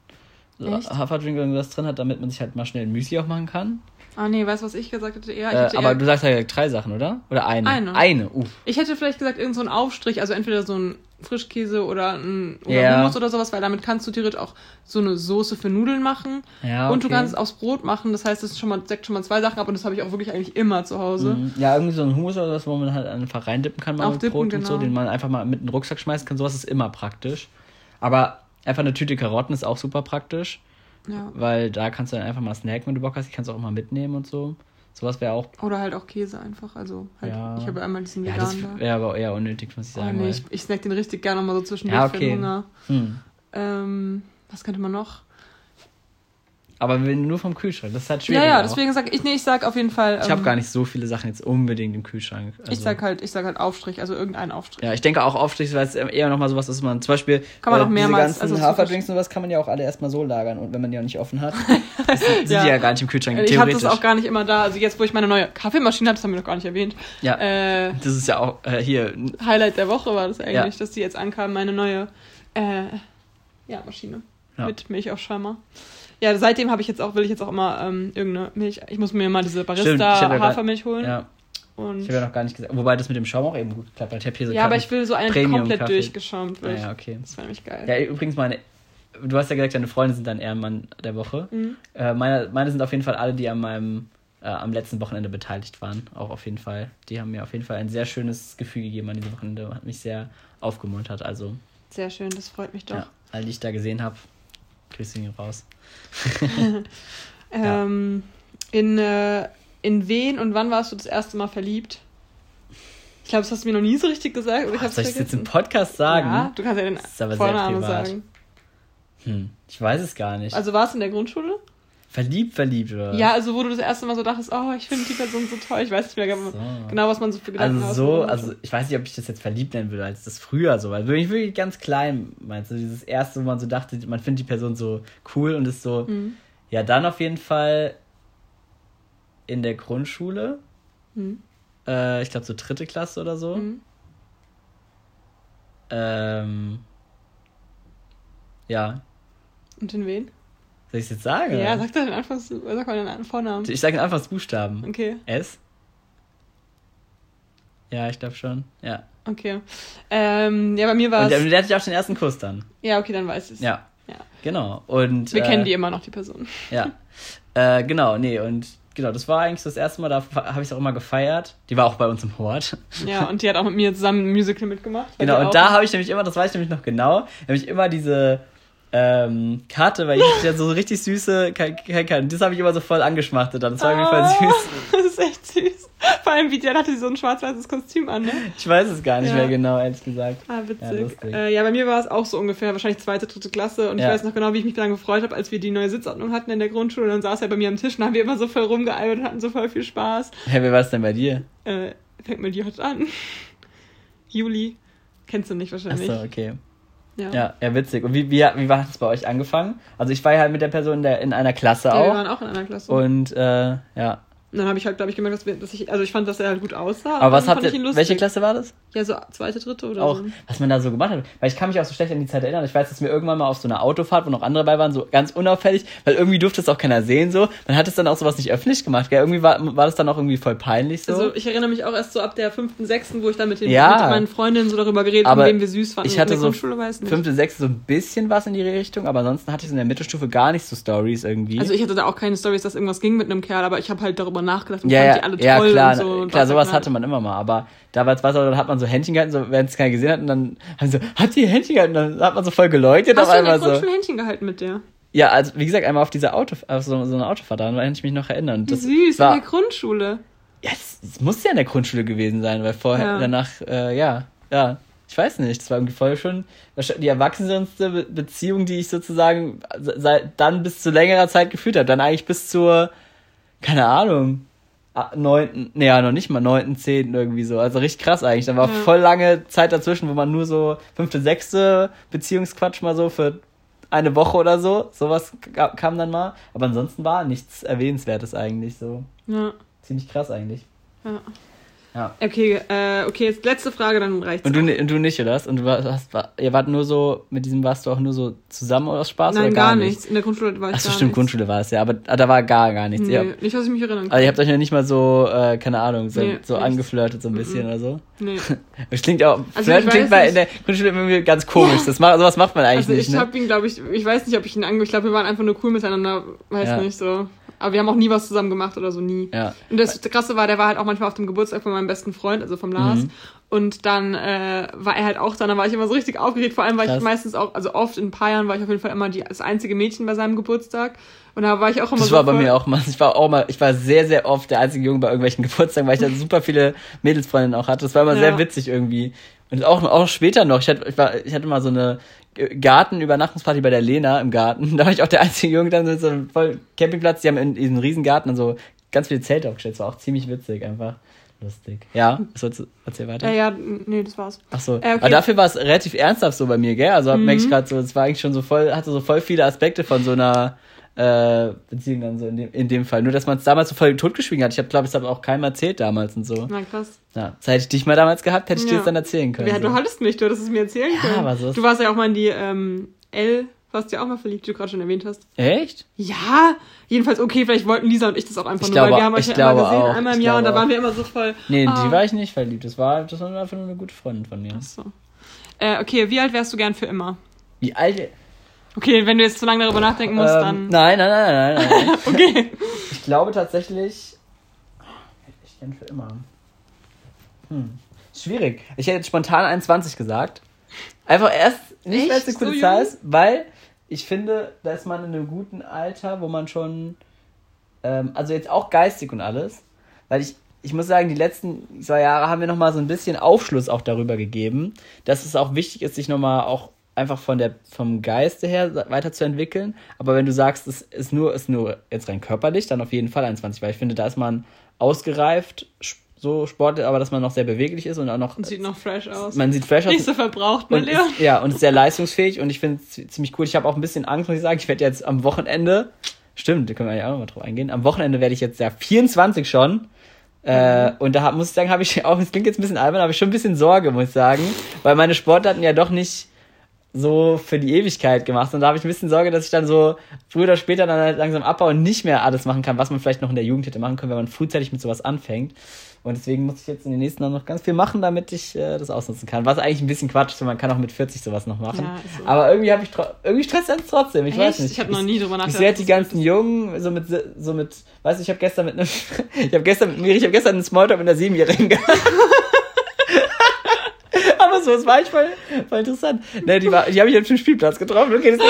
Haferdrink irgendwas drin hat, damit man sich halt mal schnell ein Müsli auch machen kann. Ah nee, weißt du, was ich gesagt hätte? Ja, ich hätte äh, aber du sagst ja drei Sachen, oder? Oder eine? Eine. Eine, uff. Ich hätte vielleicht gesagt, irgend so ein Aufstrich, also entweder so ein Frischkäse oder ein oder yeah. Hummus oder sowas, weil damit kannst du theoretisch auch so eine Soße für Nudeln machen. Ja, okay. Und du kannst es aufs Brot machen, das heißt, das schon mal, deckt schon mal zwei Sachen ab und das habe ich auch wirklich eigentlich immer zu Hause. Mhm. Ja, irgendwie so ein Hummus oder was, wo man halt einfach reindippen kann, mal auch mit dippen, Brot genau. und so, genau. den man einfach mal mit in den Rucksack schmeißen kann, sowas ist immer praktisch. Aber einfach eine Tüte Karotten ist auch super praktisch. Ja. Weil da kannst du dann einfach mal snacken, wenn du Bock hast. Ich kann es auch immer mitnehmen und so. Sowas wäre auch. Oder halt auch Käse einfach. Also halt, Ja. ich habe einmal diesen Ja, das da. wäre aber eher unnötig, muss ich Oh, sagen. nee, weil- ich, ich snack den richtig gerne mal so zwischendurch Ja, für okay. den Hunger. hm. Ähm, was könnte man noch? Aber wenn nur vom Kühlschrank, das ist halt Ja, schwierig. ja, auch. deswegen sag ich, nee, ich sag auf jeden Fall. Ich habe ähm, gar nicht so viele Sachen jetzt unbedingt im Kühlschrank. Also, Ich sag halt, ich sag halt Aufstrich, also irgendein Aufstrich. Ja, ich denke auch Aufstrich, weil es eher nochmal sowas ist, man zum Beispiel Kann man auch diese mehrmals, ganzen also Haferdrinks und was kann man ja auch alle erstmal so lagern und wenn man die auch nicht offen hat, das sind Ja. die ja gar nicht im Kühlschrank, Ich habe das auch gar nicht immer da. Also jetzt, wo ich meine neue Kaffeemaschine habe, das haben wir noch gar nicht erwähnt. ja, Äh, das ist ja auch äh, hier, Highlight der Woche war das eigentlich, Ja. dass die jetzt ankam, meine neue äh, ja, Maschine. Ja. Mit Milchaufschäumer. Ja, seitdem habe ich jetzt auch, will ich jetzt auch immer ähm, irgendeine Milch. Ich muss mir mal diese Stimmt, ich hab ja Barista grad- Hafermilch holen. ja, Und ich habe ja noch gar nicht gesagt, wobei das mit dem Schaum auch eben gut geklappt hat. Ich hier so ja, aber ich will so eine, die komplett Kaffee. durchgeschäumt Ah, wird. ja, okay. Das wäre nämlich geil. Ja, übrigens meine, du hast ja gesagt, deine Freunde sind dein Ehrenmann der Woche. Mhm. Äh, meine, meine sind auf jeden Fall alle, die an meinem äh, am letzten Wochenende beteiligt waren, auch auf jeden Fall. Die haben mir auf jeden Fall ein sehr schönes Gefühl gegeben an diesem Wochenende, hat mich sehr aufgemuntert. Also Sehr schön, das freut mich doch. ja, all die ich da gesehen habe, Grüße gehen raus. Ähm, in, äh, in wen und wann warst du das erste Mal verliebt? Ich glaube, das hast du mir noch nie so richtig gesagt. Oder ich soll ich das jetzt im. Podcast sagen? Ja, du kannst ja den Vornamen sagen. Hm, ich weiß es gar nicht. Also war es in der Grundschule? Verliebt, verliebt, oder? Ja, also wo du das erste Mal so dachtest, oh, ich finde die Person so toll. Ich weiß nicht mehr genau, So. genau, was man so für Gedanken Also hat. so, also ich weiß nicht, ob ich das jetzt verliebt nennen würde, als das früher so, weil wirklich, wirklich ganz klein, meinst du, dieses erste, wo man so dachte, man findet die Person so cool und ist so, Mhm. ja, dann auf jeden Fall in der Grundschule, Mhm. äh, ich glaube so dritte Klasse oder so, Mhm. ähm, ja, Und in wen? Soll ich es jetzt sagen? Ja, sag doch den Anfangs, sag mal den Vornamen. Ich sage den Anfangsbuchstaben. Okay, S? Ja, ich glaube schon, ja. okay. Ähm, ja, bei mir war Und der, es. der hatte ich auch den ersten Kuss dann. Ja, okay, dann weiß ich es. Ja, Ja. genau. Und, Wir äh, kennen die immer noch, die Person. Ja. äh, genau, nee, und genau, das war eigentlich so das erste Mal, da habe ich es auch immer gefeiert. Die war auch bei uns im Hort. Ja, und die hat auch mit mir zusammen ein Musical mitgemacht. Genau, und da habe ich nämlich immer, das weiß ich nämlich noch genau, nämlich immer diese ähm, Karte, weil ich ja so richtig süße Karten, das habe ich immer so voll angeschmachtet dann. Das war irgendwie voll Oh, süß. Das ist echt süß. Vor allem, wie die hatte sie so ein schwarz-weißes Kostüm an, ne? Ich weiß es gar nicht Ja. mehr genau, ehrlich gesagt. Ah, witzig. Ja, äh, ja bei mir war es auch so ungefähr, wahrscheinlich zweite, dritte Klasse. Und ich Ja. weiß noch genau, wie ich mich dann gefreut habe, als wir die neue Sitzordnung hatten in der Grundschule. Und dann saß er bei mir am Tisch und haben wir immer so voll rumgeeiert und hatten so voll viel Spaß. Hä, wer war es denn bei dir? Äh, fängt mit J an. Juli. Kennst du nicht wahrscheinlich. Achso, okay. Ja. Ja, ja, witzig. Und wie, wie, wie war es bei euch angefangen? Also ich war ja halt mit der Person in, der, in einer Klasse Ja, wir auch. waren auch in einer Klasse. Und äh, ja. Und dann habe ich halt, glaube ich, gemerkt, dass, wir, dass ich, also ich fand, dass er halt gut aussah. Aber was habt ich ihr, welche Klasse war das? Ja, so zweite, dritte oder auch, so. was man da so gemacht hat. Weil ich kann mich auch so schlecht an die Zeit erinnern. Ich weiß, dass wir irgendwann mal auf so einer Autofahrt, wo noch andere dabei waren, so ganz unauffällig, weil irgendwie durfte es auch keiner sehen, so. Man hat es dann auch sowas nicht öffentlich gemacht, gell? Irgendwie war, war das dann auch irgendwie voll peinlich, so. Also ich erinnere mich auch erst so ab der fünften, sechsten, wo ich dann mit, den, Ja. mit meinen Freundinnen so darüber geredet habe, wem wir süß fanden. ich hatte in der so. Fünfte, sechste so ein bisschen was in die Richtung, aber ansonsten hatte ich so in der Mittelstufe gar nicht so Stories irgendwie. Also ich hatte da auch keine Stories, dass irgendwas ging mit einem Kerl, aber ich habe halt darüber nachgedacht und ja, fand ja, die alle ja, toll klar, und so. und klar, sowas hatte man immer mal, aber damals war es, dann hat man so Händchen gehalten, so, wenn es keiner gesehen hat, und dann haben sie so, hat die Händchen gehalten, dann hat man so voll geleuchtet Hast auf einmal so. Grundschule Händchen gehalten mit der? Ja, also wie gesagt, einmal auf dieser Auto, auf so, so eine Autofahrt, daran kann ich mich noch erinnern. Wie Das süß, war, in der Grundschule. Ja, es, es muss ja in der Grundschule gewesen sein, weil vorher, Ja. danach, äh, ja, ja, ich weiß nicht, das war irgendwie voll schon die erwachsenste Be Beziehung, die ich sozusagen seit dann bis zu längerer Zeit geführt habe. Dann eigentlich bis zur, keine Ahnung, ah, neunten, nee, ja, noch nicht mal neunten, zehnten irgendwie so. Also richtig krass eigentlich. Dann war Ja. voll lange Zeit dazwischen, wo man nur so fünfte, sechste Beziehungsquatsch mal so für eine Woche oder so, sowas ka- kam dann mal. Aber ansonsten war nichts Erwähnenswertes eigentlich so. Ja, Ziemlich krass eigentlich. ja. Ja. Okay, äh, okay, jetzt letzte Frage, dann reicht's. Und du, und du nicht, oder? was? Und du warst, war, ihr wart nur so, mit diesem warst du auch nur so zusammen aus Spaß Nein, oder gar, gar, nichts. In der Grundschule war ich Achso, gar stimmt, nichts. Grundschule war es ja, aber ah, da war gar, gar nichts. Nee, habt- nicht, dass ich mich erinnern kann. also ihr habt euch ja nicht mal so, äh, keine Ahnung, so, Nee, so nichts. angeflirtet so ein bisschen oder so. nee. Das klingt auch, Also Flirten ich klingt bei in der Grundschule irgendwie ganz komisch. Das macht, sowas macht man eigentlich Also nicht, ich ne? habe ihn, glaube ich, ich weiß nicht, ob ich ihn ange... Ich glaube, wir waren einfach nur cool miteinander, weiß Ja. nicht, so. Aber wir haben auch nie was zusammen gemacht oder so, nie. Ja. Und das Krasse war, der war halt auch manchmal auf dem Geburtstag von meinem besten Freund, also vom Lars. Mhm. Und dann äh, war er halt auch da, dann war ich immer so richtig aufgeregt. Vor allem war Krass. ich meistens auch, also oft in ein paar Jahren war ich auf jeden Fall immer die, das einzige Mädchen bei seinem Geburtstag. Und da war ich auch immer Das so war bei mir auch mal. Ich war auch mal, ich war sehr, sehr oft der einzige Junge bei irgendwelchen Geburtstagen, weil ich da super viele Mädelsfreundinnen auch hatte. Das war immer Ja. sehr witzig irgendwie. Und auch, auch später noch. Ich hatte, ich war, ich hatte mal so eine Gartenübernachtungsparty bei der Lena im Garten. Da war ich auch der einzige Junge dann so voll Campingplatz. Die haben in diesem riesen Garten dann so ganz viele Zelte aufgestellt. Das war auch ziemlich witzig einfach. Lustig. Ja, sollst du, erzähl weiter. Ja, ja, nee, das war's. Ach so. Äh, okay. Mhm. Aber dafür war es relativ ernsthaft so bei mir, gell? Also merke ich gerade so, es war eigentlich schon so voll, hatte so voll viele Aspekte von so einer äh, Beziehung dann so in dem, in dem Fall. Nur, dass man es damals so voll totgeschwiegen hat. Ich habe, glaube ich, habe auch keinem erzählt damals und so. Na krass. Ja. Das hätte ich dich mal damals gehabt, hätte ich dir Ja. das dann erzählen können. Ja, so. du hattest mich, du hättest es mir erzählen Ja, können. aber so du warst ja auch mal in die ähm, L, warst ja auch mal verliebt, die du gerade schon erwähnt hast. Echt? Ja, jedenfalls okay, vielleicht wollten Lisa und ich das auch einfach Ich nur, weil glaube- wir haben euch ich ja immer gesehen, auch. einmal im Ich Jahr und da waren wir immer so voll. Nee, ah. die war ich nicht verliebt. Das war, das war einfach nur eine gute Freundin von mir. So. Äh, okay, wie alt wärst du gern für immer? Wie alt? Okay, wenn du jetzt zu lange darüber nachdenken musst, Ähm, dann. nein, nein, nein, nein, nein. nein. Okay. Ich glaube tatsächlich. Hätte ich denn für immer? Hm. Schwierig. Ich hätte jetzt spontan 21 gesagt. Einfach erst nicht, coole So Zahl jung? ist, weil ich finde, da ist man in einem guten Alter, wo man schon. Ähm, also jetzt auch geistig und alles. Weil ich. Ich muss sagen, die letzten zwei Jahre haben mir nochmal so ein bisschen Aufschluss auch darüber gegeben, dass es auch wichtig ist, sich nochmal auch einfach von der, vom Geiste her weiterzuentwickeln. Aber wenn du sagst, es ist nur, ist nur jetzt rein körperlich, dann auf jeden Fall 21, weil ich finde, da ist man ausgereift, so sportlich, aber dass man noch sehr beweglich ist und auch noch, Und sieht noch fresh aus. man sieht fresh aus. Nicht so verbraucht, ne, und Leon? ist, ja, und ist sehr leistungsfähig und ich finde es zi- ziemlich cool. Ich habe auch ein bisschen Angst, muss ich sagen. Ich werde jetzt am Wochenende, stimmt, da können wir ja auch nochmal drauf eingehen, am Wochenende werde ich jetzt ja 24 schon. Äh, und da hab, muss ich sagen, habe ich auch, es klingt jetzt ein bisschen albern, habe ich schon ein bisschen Sorge, muss ich sagen, weil meine Sportarten ja doch nicht so für die Ewigkeit gemacht und da habe ich ein bisschen Sorge, dass ich dann so früher oder später dann halt langsam abbaue und nicht mehr alles machen kann, was man vielleicht noch in der Jugend hätte machen können, wenn man frühzeitig mit sowas anfängt. Und deswegen muss ich jetzt in den nächsten Jahren noch ganz viel machen, damit ich äh, das ausnutzen kann. Was eigentlich ein bisschen Quatsch ist, weil man kann auch mit 40 sowas noch machen. Ja, so. Aber irgendwie habe ich irgendwie stresst es trotzdem. Ich weiß Echt? nicht. Ich hab noch nie drüber Ich nachgedacht, sehe halt die ganzen Jungen so mit so mit, weißt du, ich habe gestern mit einem, ich habe gestern mit ich habe gestern einen Smalltalk mit einer Siebenjährigen gehabt. So, es war echt voll, voll interessant. Ne, die, war, die habe ich auf dem Spielplatz getroffen. Okay,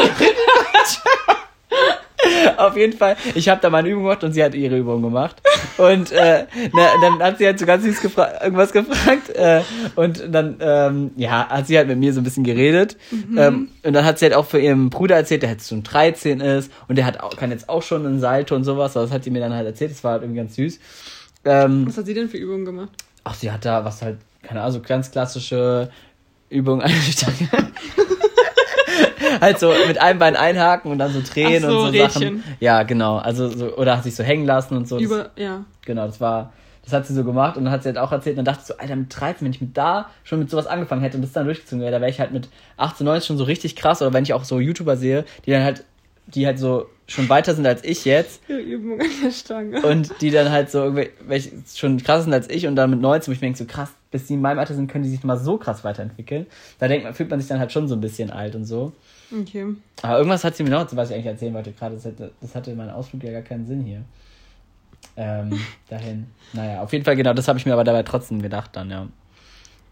Auf jeden Fall, ich habe da meine Übung gemacht und sie hat ihre Übung gemacht. Und äh, na, dann hat sie halt so ganz süß gefra irgendwas gefragt. Äh, und dann, ähm, ja, hat sie halt mit mir so ein bisschen geredet. Ähm, und dann hat sie halt auch für ihren Bruder erzählt, der jetzt schon 13 ist und der hat auch, kann jetzt auch schon einen Salto und sowas. Das hat sie mir dann halt erzählt. Das war halt irgendwie ganz süß. Ähm, Was hat sie denn für Übungen gemacht? Ach, sie hat da was halt, keine Ahnung, so ganz klassische Übungen eingestellt. halt so mit einem Bein einhaken und dann so drehen so, und so Rädchen. Sachen. Ja, genau. Also so, oder hat sich so hängen lassen und so. Das, Über, ja. genau, das war, das hat sie so gemacht und dann hat sie halt auch erzählt und dann dachte ich so, Alter, mit 13, wenn ich mit da schon mit sowas angefangen hätte und das dann durchgezogen wäre, da wäre ich halt mit 18, 19 schon so richtig krass oder wenn ich auch so YouTuber sehe, die dann halt, die halt so schon weiter sind als ich jetzt Ihre Übung an der Stange. und die dann halt so irgendwelche schon krasser sind als ich und dann mit 19, wo ich mir denke, so krass, bis die in meinem Alter sind, können die sich mal so krass weiterentwickeln. Da denkt man, fühlt man sich dann halt schon so ein bisschen alt und so. Okay. Aber irgendwas hat sie mir noch, was ich eigentlich erzählen wollte gerade, das hatte, das hatte mein Ausflug ja gar keinen Sinn hier. Ähm, dahin. Naja, auf jeden Fall, genau, das habe ich mir aber dabei trotzdem gedacht dann, ja.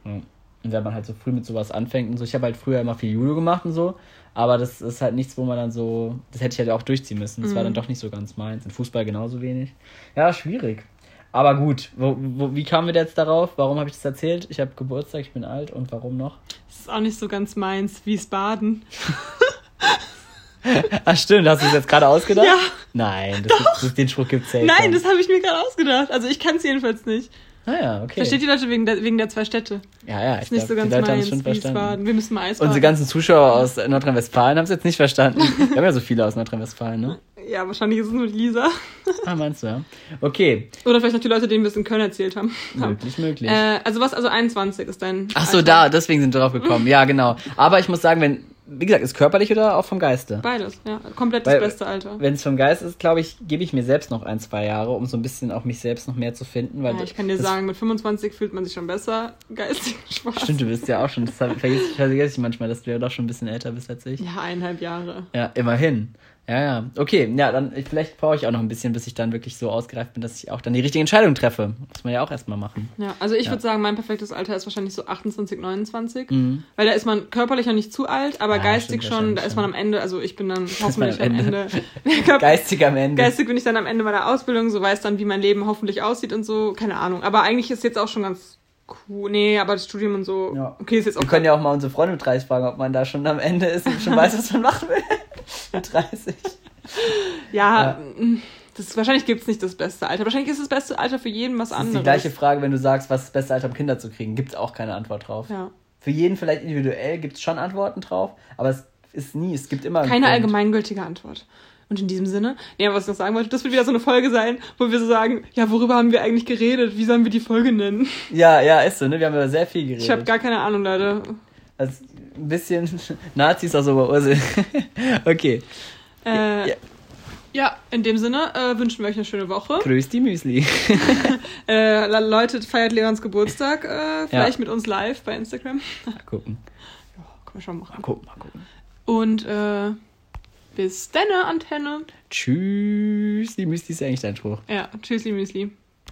ja. Und wenn man halt so früh mit sowas anfängt und so, ich habe halt früher immer viel Judo gemacht und so, aber das ist halt nichts, wo man dann so, das hätte ich halt auch durchziehen müssen. Das war dann doch nicht so ganz meins. In Fußball genauso wenig. Ja, schwierig. Aber gut, wo, wo, wie kamen wir jetzt darauf? Warum habe ich das erzählt? Ich habe Geburtstag, ich bin alt und warum noch? Das ist auch nicht so ganz meins. Wiesbaden. Ach stimmt, hast du das jetzt gerade ausgedacht? Ja. Nein, das ist, das, den Spruch gibt's ja Nein, das habe ich mir gerade ausgedacht. Also ich kann es jedenfalls nicht. Naja, okay. Versteht die Leute wegen der, wegen der zwei Städte? Ja, ja, ich Ist nicht glaub, so ganz die Leute haben es meins. schon verstanden. Wiesbaden. Wir müssen mal Eisbaden. Unsere ganzen Zuschauer aus Nordrhein-Westfalen haben es jetzt nicht verstanden. Wir haben ja so viele aus Nordrhein-Westfalen, ne? Ja, wahrscheinlich ist es nur die Lisa. Ah, meinst du, ja? Okay, Oder vielleicht noch die Leute, denen wir es in Köln erzählt haben. möglich, möglich. Äh, also was, also 21 ist dein. Ach so, Alter. da, deswegen sind wir drauf gekommen. Ja, genau. Aber ich muss sagen, wenn, wie gesagt, ist körperlich oder auch vom Geiste? Beides, ja. Komplett das Weil- beste Alter. Wenn es vom Geist ist, glaube ich, gebe ich mir selbst noch ein, zwei Jahre, um so ein bisschen auch mich selbst noch mehr zu finden. Weil Ja, ich kann dir sagen, mit 25 fühlt man sich schon besser. Geistig Spaß. Stimmt, du bist ja auch schon, das vergesse, vergesse ich manchmal, dass du ja doch schon ein bisschen älter bist als ich. Ja, eineinhalb Jahre. Ja, immerhin. Ja, ja. Okay, ja, dann ich, vielleicht brauche ich auch noch ein bisschen, bis ich dann wirklich so ausgereift bin, dass ich auch dann die richtige Entscheidung treffe. Muss man ja auch erstmal machen. Ja, also ich Ja. würde sagen, mein perfektes Alter ist wahrscheinlich so 28, 29. Weil da ist man körperlich noch nicht zu alt, aber Mhm. Ja, geistig stimmt schon, da ist man am Ende, also ich bin dann hoffentlich am am Ende. Ende. Geistig am Ende. Geistig bin ich dann am Ende meiner Ausbildung, so weiß dann, wie mein Leben hoffentlich aussieht und so, keine Ahnung. Aber eigentlich ist jetzt auch schon ganz cool. Nee, aber das Studium und so, Ja. okay, ist jetzt auch Wir können ja auch mal unsere Freunde mit 30 fragen, ob man da schon am Ende ist und schon weiß, was man machen will. Mit 30. Ja, mm, das, wahrscheinlich gibt's nicht das beste Alter. Wahrscheinlich ist das beste Alter für jeden was Das ist anderes. die gleiche Frage, wenn du sagst, was ist das beste Alter, um Kinder zu kriegen. Gibt es auch keine Antwort drauf. Ja. Für jeden vielleicht individuell gibt es schon Antworten drauf, aber es ist nie, es gibt immer Keine allgemeingültige Antwort. Und in diesem Sinne, nee, was ich noch sagen wollte, das wird wieder so eine Folge sein, wo wir so sagen, ja, worüber haben wir eigentlich geredet? Wie sollen wir die Folge nennen? Ja, ja, ist so, ne? Wir haben über sehr viel geredet. Ich habe gar keine Ahnung, Leute. also, ein bisschen Nazis aus Oberursel. okay. Äh, Ja. ja. in dem Sinne äh, wünschen wir euch eine schöne Woche. Grüß die Müsli. Äh, Leute, feiert Leons Geburtstag, äh, vielleicht mit uns live bei Instagram. Mal gucken. Können wir schon machen. Mal gucken, mal gucken. Und äh, bis denne, Antenne. Tschüss. Die Müsli ist ja eigentlich dein Spruch. Ja, tschüssli, Müsli.